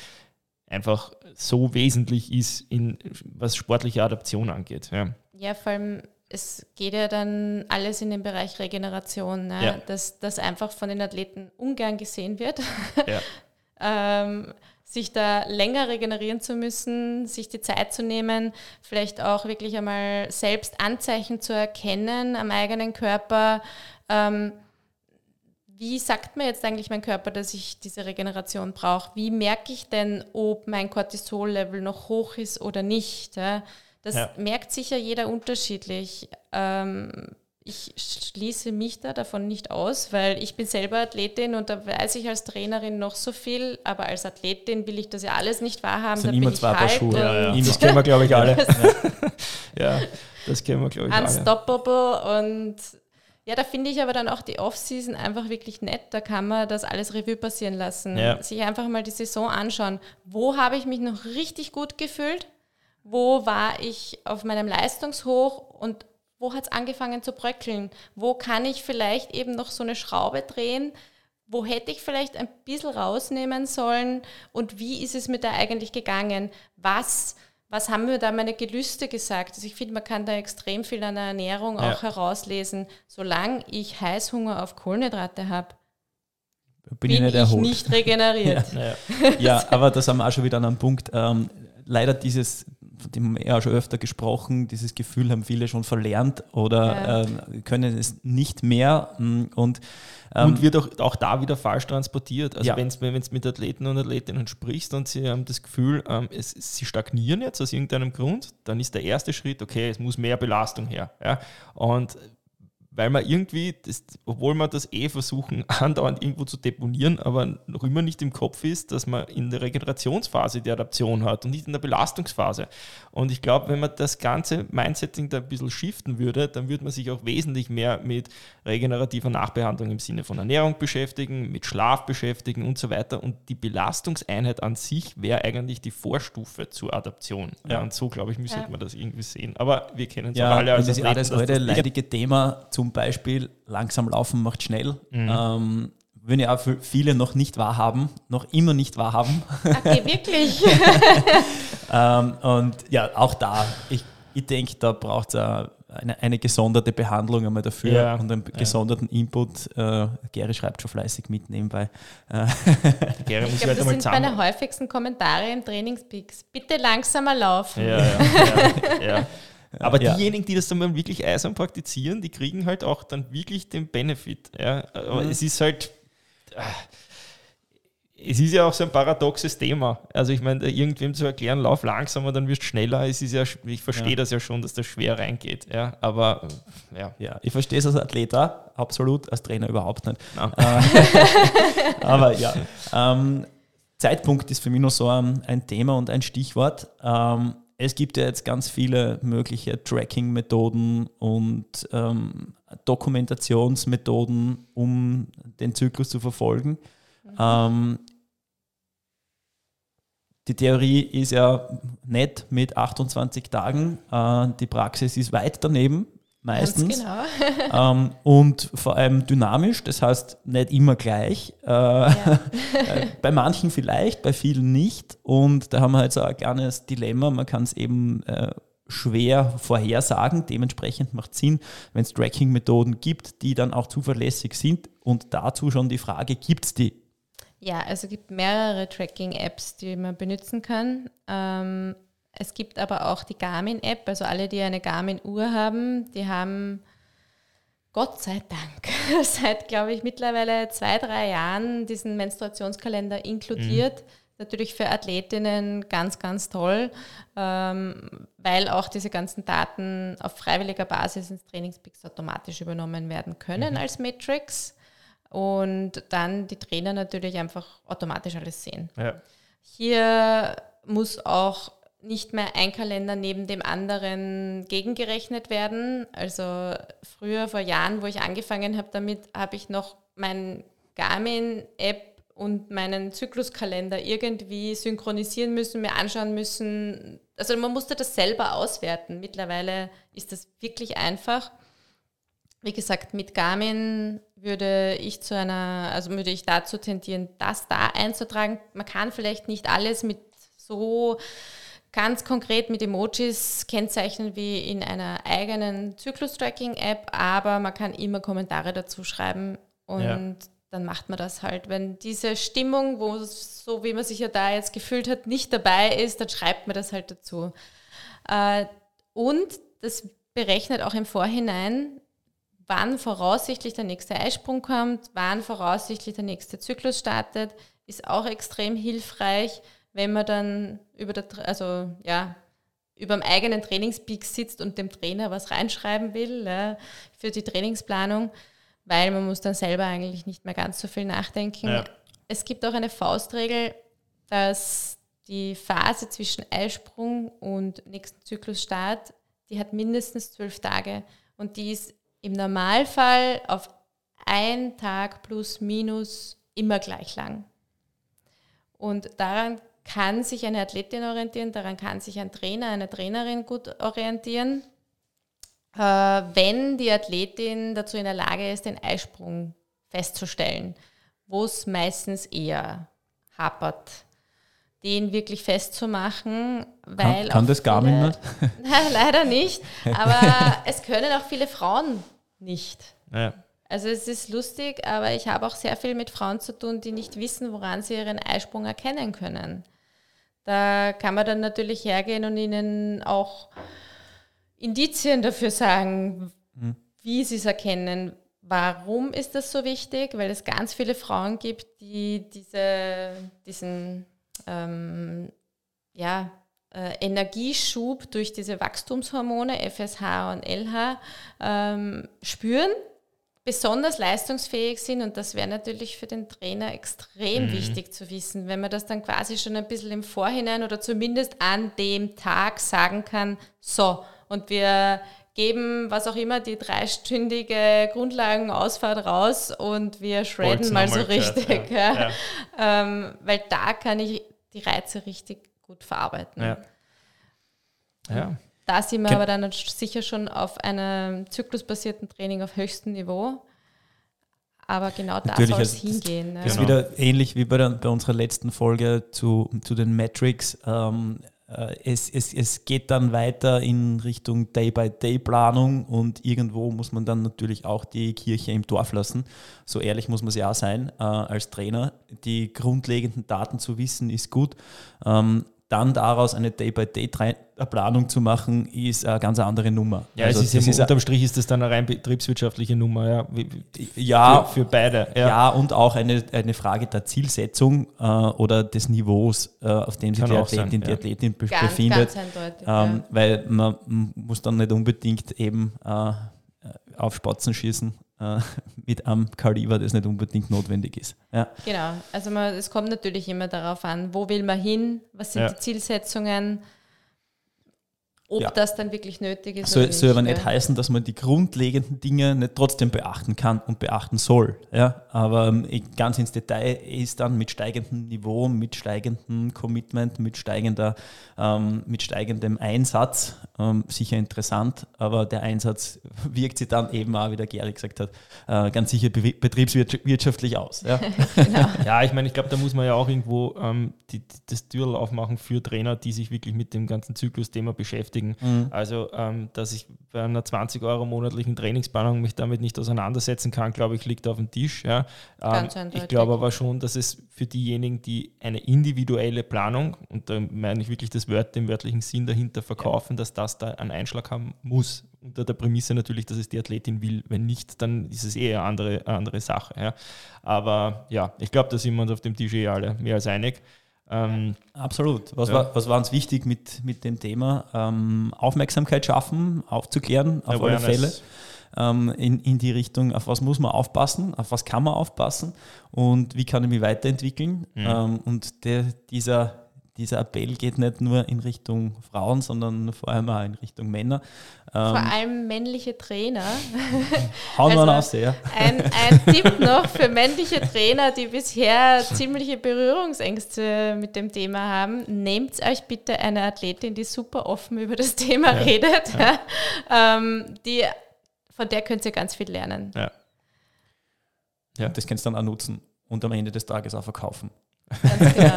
Speaker 1: einfach so wesentlich ist, in, was sportliche Adaption angeht. Ja,
Speaker 3: ja vor allem es geht ja dann alles in den Bereich Regeneration, ne? ja. dass das einfach von den Athleten ungern gesehen wird. Ja. ähm, sich da länger regenerieren zu müssen, sich die Zeit zu nehmen, vielleicht auch wirklich einmal selbst Anzeichen zu erkennen am eigenen Körper. Ähm, wie sagt mir jetzt eigentlich mein Körper, dass ich diese Regeneration brauche? Wie merke ich denn, ob mein Cortisol-Level noch hoch ist oder nicht? Ja? Das ja. merkt sicher jeder unterschiedlich. Ähm, ich schließe mich da davon nicht aus, weil ich bin selber Athletin und da weiß ich als Trainerin noch so viel, aber als Athletin will ich das ja alles nicht wahrhaben.
Speaker 2: Da bin ich zwei halt Schuhe.
Speaker 1: Ja, ja. Das kennen wir, glaube ich, alle. ja, das kennen wir, glaube ich,
Speaker 3: Unstoppable alle. und ja, da finde ich aber dann auch die Off-Season einfach wirklich nett. Da kann man das alles Revue passieren lassen. Ja. Sich einfach mal die Saison anschauen. Wo habe ich mich noch richtig gut gefühlt? Wo war ich auf meinem Leistungshoch und wo hat es angefangen zu bröckeln? Wo kann ich vielleicht eben noch so eine Schraube drehen? Wo hätte ich vielleicht ein bisschen rausnehmen sollen? Und wie ist es mir da eigentlich gegangen? Was, was haben mir da meine Gelüste gesagt? Also ich finde, man kann da extrem viel an der Ernährung ja. auch herauslesen. Solange ich Heißhunger auf Kohlenhydrate habe, bin, bin ich nicht, ich nicht regeneriert.
Speaker 2: ja, ja. aber da sind wir auch schon wieder an einem Punkt. Ähm, leider dieses von dem haben wir ja schon öfter gesprochen, dieses Gefühl haben viele schon verlernt oder ja. äh, können es nicht mehr. Mm, und,
Speaker 1: ähm, und wird auch, auch da wieder falsch transportiert. Also ja. wenn du mit Athleten und Athletinnen sprichst und sie haben das Gefühl, ähm, es, sie stagnieren jetzt aus irgendeinem Grund, dann ist der erste Schritt, okay, es muss mehr Belastung her. Ja? Und weil man irgendwie, das, obwohl man das eh versuchen, andauernd irgendwo zu deponieren, aber noch immer nicht im Kopf ist, dass man in der Regenerationsphase die Adaption hat und nicht in der Belastungsphase. Und ich glaube, wenn man das ganze Mindsetting da ein bisschen shiften würde, dann würde man sich auch wesentlich mehr mit regenerativer Nachbehandlung im Sinne von Ernährung beschäftigen, mit Schlaf beschäftigen und so weiter. Und die Belastungseinheit an sich wäre eigentlich die Vorstufe zur Adaption. Ja, ja und so, glaube ich, müsste ja. man das irgendwie sehen. Aber wir kennen es
Speaker 2: ja, alle als das ist das alte leidige Thema zum Beispiel langsam laufen macht schnell. Mhm. Ähm, würden ja auch viele noch nicht wahrhaben, noch immer nicht wahrhaben.
Speaker 3: Okay, wirklich?
Speaker 2: ähm, und ja, auch da, ich, ich denke, da braucht es eine, eine gesonderte Behandlung einmal dafür ja, und einen gesonderten ja. Input. Äh, Gary schreibt schon fleißig mit nebenbei.
Speaker 3: Äh. Gary muss ich glaub, halt das sind meine häufigsten Kommentare im Trainingspeaks. Bitte langsamer laufen.
Speaker 1: Ja, ja, ja. Aber ja. diejenigen, die das dann wirklich eisern praktizieren, die kriegen halt auch dann wirklich den Benefit. Ja? Aber mhm. es ist halt. Äh, es ist ja auch so ein paradoxes Thema. Also ich meine, irgendwem zu erklären, lauf langsamer, dann wirst du schneller. Es ist ja, ich verstehe ja. das ja schon, dass das schwer reingeht. Ja, aber ja.
Speaker 2: ja ich verstehe es als Athlet auch, absolut, als Trainer überhaupt nicht. Äh, aber ja. Ähm, Zeitpunkt ist für mich noch so ein, ein Thema und ein Stichwort. Ähm, es gibt ja jetzt ganz viele mögliche Tracking-Methoden und ähm, Dokumentationsmethoden, um den Zyklus zu verfolgen. Mhm. Ähm, die Theorie ist ja nett mit 28 Tagen, äh, die Praxis ist weit daneben meistens. Genau. ähm, und vor allem dynamisch, das heißt nicht immer gleich. Äh, ja. bei manchen vielleicht, bei vielen nicht. Und da haben wir halt so ein kleines Dilemma. Man kann es eben äh, schwer vorhersagen. Dementsprechend macht es Sinn, wenn es Tracking-Methoden gibt, die dann auch zuverlässig sind. Und dazu schon die Frage, gibt es die?
Speaker 3: Ja, also es gibt mehrere Tracking-Apps, die man benutzen kann. Ähm, es gibt aber auch die Garmin-App, also alle, die eine Garmin-Uhr haben, die haben Gott sei Dank seit, glaube ich, mittlerweile zwei, drei Jahren diesen Menstruationskalender inkludiert. Mhm. Natürlich für Athletinnen ganz, ganz toll, ähm, weil auch diese ganzen Daten auf freiwilliger Basis ins Trainingspix automatisch übernommen werden können mhm. als Matrix und dann die Trainer natürlich einfach automatisch alles sehen. Ja. Hier muss auch nicht mehr ein Kalender neben dem anderen gegengerechnet werden. Also früher, vor Jahren, wo ich angefangen habe damit, habe ich noch mein Garmin-App und meinen Zykluskalender irgendwie synchronisieren müssen, mir anschauen müssen. Also man musste das selber auswerten. Mittlerweile ist das wirklich einfach. Wie gesagt, mit Garmin würde ich zu einer, also würde ich dazu tendieren, das da einzutragen. Man kann vielleicht nicht alles mit so ganz konkret mit Emojis kennzeichnen wie in einer eigenen Zyklus-Tracking-App, aber man kann immer Kommentare dazu schreiben und ja. dann macht man das halt. Wenn diese Stimmung, wo so wie man sich ja da jetzt gefühlt hat, nicht dabei ist, dann schreibt man das halt dazu. Äh, und das berechnet auch im Vorhinein, wann voraussichtlich der nächste Eisprung kommt, wann voraussichtlich der nächste Zyklus startet, ist auch extrem hilfreich wenn man dann über der, also ja, über dem eigenen Trainingspeak sitzt und dem Trainer was reinschreiben will ja, für die Trainingsplanung, weil man muss dann selber eigentlich nicht mehr ganz so viel nachdenken. Ja. Es gibt auch eine Faustregel, dass die Phase zwischen Eisprung und nächsten Zyklusstart, die hat mindestens zwölf Tage und die ist im Normalfall auf ein Tag plus minus immer gleich lang. Und daran kann sich eine Athletin orientieren, daran kann sich ein Trainer, eine Trainerin gut orientieren, äh, wenn die Athletin dazu in der Lage ist, den Eisprung festzustellen, wo es meistens eher hapert den wirklich festzumachen, weil.
Speaker 2: Kann, kann das Garmin
Speaker 3: nicht? Nein, leider nicht. Aber es können auch viele Frauen nicht. Ja. Also es ist lustig, aber ich habe auch sehr viel mit Frauen zu tun, die nicht wissen, woran sie ihren Eisprung erkennen können. Da kann man dann natürlich hergehen und ihnen auch Indizien dafür sagen, mhm. wie sie es erkennen. Warum ist das so wichtig? Weil es ganz viele Frauen gibt, die diese, diesen ähm, ja, äh, Energieschub durch diese Wachstumshormone FSH und LH ähm, spüren besonders leistungsfähig sind und das wäre natürlich für den Trainer extrem mhm. wichtig zu wissen, wenn man das dann quasi schon ein bisschen im Vorhinein oder zumindest an dem Tag sagen kann, so, und wir geben, was auch immer, die dreistündige Grundlagenausfahrt raus und wir shredden mal so richtig. Ja. Ja. Ja. Ähm, weil da kann ich die Reize richtig gut verarbeiten. Ja. Da sind wir Ken aber dann sicher schon auf einem zyklusbasierten Training auf höchstem Niveau. Aber genau da soll es also hingehen.
Speaker 2: Das, ne? ist wieder ähnlich wie bei, der, bei unserer letzten Folge zu, zu den Metrics. Ähm, äh, es, es, es geht dann weiter in Richtung Day-by-Day-Planung und irgendwo muss man dann natürlich auch die Kirche im Dorf lassen. So ehrlich muss man es ja auch sein äh, als Trainer. Die grundlegenden Daten zu wissen ist gut. Ähm, dann daraus eine Day-by-Day-Planung zu machen, ist eine ganz andere Nummer.
Speaker 1: Ja, also es ist, ist unterm Strich ist das dann eine rein betriebswirtschaftliche Nummer, ja, ja für, für, beide.
Speaker 2: Ja. ja. und auch eine, eine Frage der Zielsetzung äh, oder des Niveaus, äh, auf dem sich die Athletin, sein, die Athletin be ganz, befindet. Ganz ähm, ja. Weil man muss dann nicht unbedingt eben äh, auf Spatzen schießen äh, mit einem Kaliber, das nicht unbedingt notwendig ist. Ja.
Speaker 3: Genau, also man, es kommt natürlich immer darauf an, wo will man hin, was sind ja. die Zielsetzungen, ob ja. das dann wirklich nötig ist.
Speaker 2: So, soll aber nicht heißen, dass man die grundlegenden Dinge nicht trotzdem beachten kann und beachten soll. Ja? Aber ähm, ganz ins Detail ist dann mit steigendem Niveau, mit steigendem Commitment, mit, steigender, ähm, mit steigendem Einsatz ähm, sicher interessant. Aber der Einsatz wirkt sich dann eben auch, wie der Gary gesagt hat, äh, ganz sicher betriebswirtschaftlich aus. Ja,
Speaker 1: genau. ja ich meine, ich glaube, da muss man ja auch irgendwo ähm, die, das Türl aufmachen für Trainer, die sich wirklich mit dem ganzen Zyklus-Thema beschäftigen beschäftigen. Mhm. Also, ähm, dass ich bei einer 20 Euro monatlichen Trainingsplanung mich damit nicht auseinandersetzen kann, glaube ich, liegt auf dem Tisch. Ja. Ähm, ich glaube aber schon, dass es für diejenigen, die eine individuelle Planung, und da meine ich wirklich das Wort im wörtlichen Sinn dahinter verkaufen, ja. dass das da einen Einschlag haben muss. Unter der Prämisse natürlich, dass es die Athletin will. Wenn nicht, dann ist es eher eine andere, eine andere Sache. Ja. Aber ja, ich glaube, da sind wir uns auf dem Tisch eh alle mehr als einig.
Speaker 2: Ähm, Absolut. Was, ja. war, was war uns wichtig mit, mit dem Thema? Ähm, Aufmerksamkeit schaffen, aufzuklären, auf Awareness. alle Fälle. Ähm, in, in die Richtung, auf was muss man aufpassen, auf was kann man aufpassen und wie kann ich mich weiterentwickeln. Mhm. Ähm, und der, dieser dieser Appell geht nicht nur in Richtung Frauen, sondern vor allem auch in Richtung Männer.
Speaker 3: Vor ähm, allem männliche Trainer.
Speaker 2: Hauen wir also aus, ja.
Speaker 3: Ein, ein Tipp noch für männliche Trainer, die bisher ziemliche Berührungsängste mit dem Thema haben. Nehmt euch bitte eine Athletin, die super offen über das Thema ja. redet. Ja. Ähm, die, von der könnt ihr ganz viel lernen.
Speaker 2: Ja. ja, das kannst du dann auch nutzen und am Ende des Tages auch verkaufen.
Speaker 3: Ganz genau.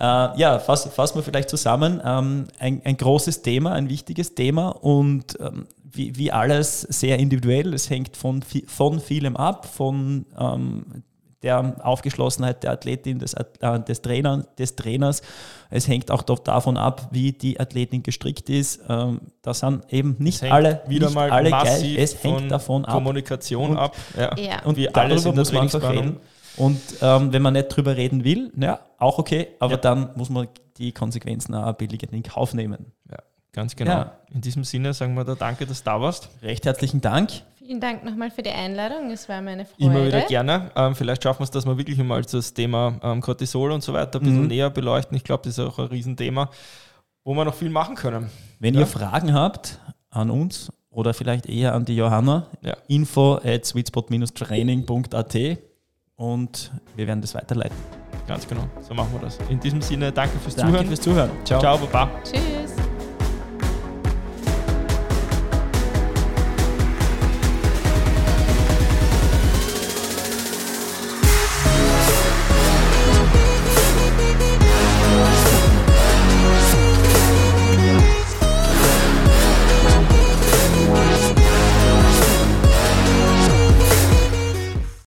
Speaker 2: äh, ja, fassen fass wir vielleicht zusammen. Ähm, ein, ein, großes Thema, ein wichtiges Thema und ähm, wie, wie, alles sehr individuell. Es hängt von, von vielem ab, von ähm, der Aufgeschlossenheit der Athletin, des, äh, des, Trainer, des Trainers. Es hängt auch davon ab, wie die Athletin gestrickt ist. Ähm, da sind eben nicht alle,
Speaker 1: wieder
Speaker 2: nicht
Speaker 1: mal
Speaker 2: alle
Speaker 1: geil.
Speaker 2: Es hängt davon
Speaker 1: ab. Kommunikation
Speaker 2: und,
Speaker 1: ab.
Speaker 2: Ja. ja. Und wie alles in der muss man einfach reden. Und ähm, wenn man nicht drüber reden will, ja, auch okay, aber ja. dann muss man die Konsequenzen auch billigend in Kauf nehmen.
Speaker 1: Ja, ganz genau. Ja. In diesem Sinne sagen wir da danke, dass du da warst.
Speaker 2: Recht herzlichen Dank.
Speaker 3: Vielen Dank nochmal für die Einladung. Es war meine Freude.
Speaker 1: Immer wieder gerne. Ähm, vielleicht schaffen wir es, dass wir wirklich mal das Thema ähm, Cortisol und so weiter ein bisschen mhm. näher beleuchten. Ich glaube, das ist auch ein Riesenthema, wo wir noch viel machen können.
Speaker 2: Wenn ja. ihr Fragen habt an uns oder vielleicht eher an die Johanna, ja. info at sweetspot-training.at und wir werden das weiterleiten.
Speaker 1: Ganz genau, so machen wir das. In diesem Sinne, danke fürs
Speaker 2: danke
Speaker 1: Zuhören.
Speaker 2: fürs Zuhören.
Speaker 1: Ciao. Ciao, Baba.
Speaker 3: Tschüss.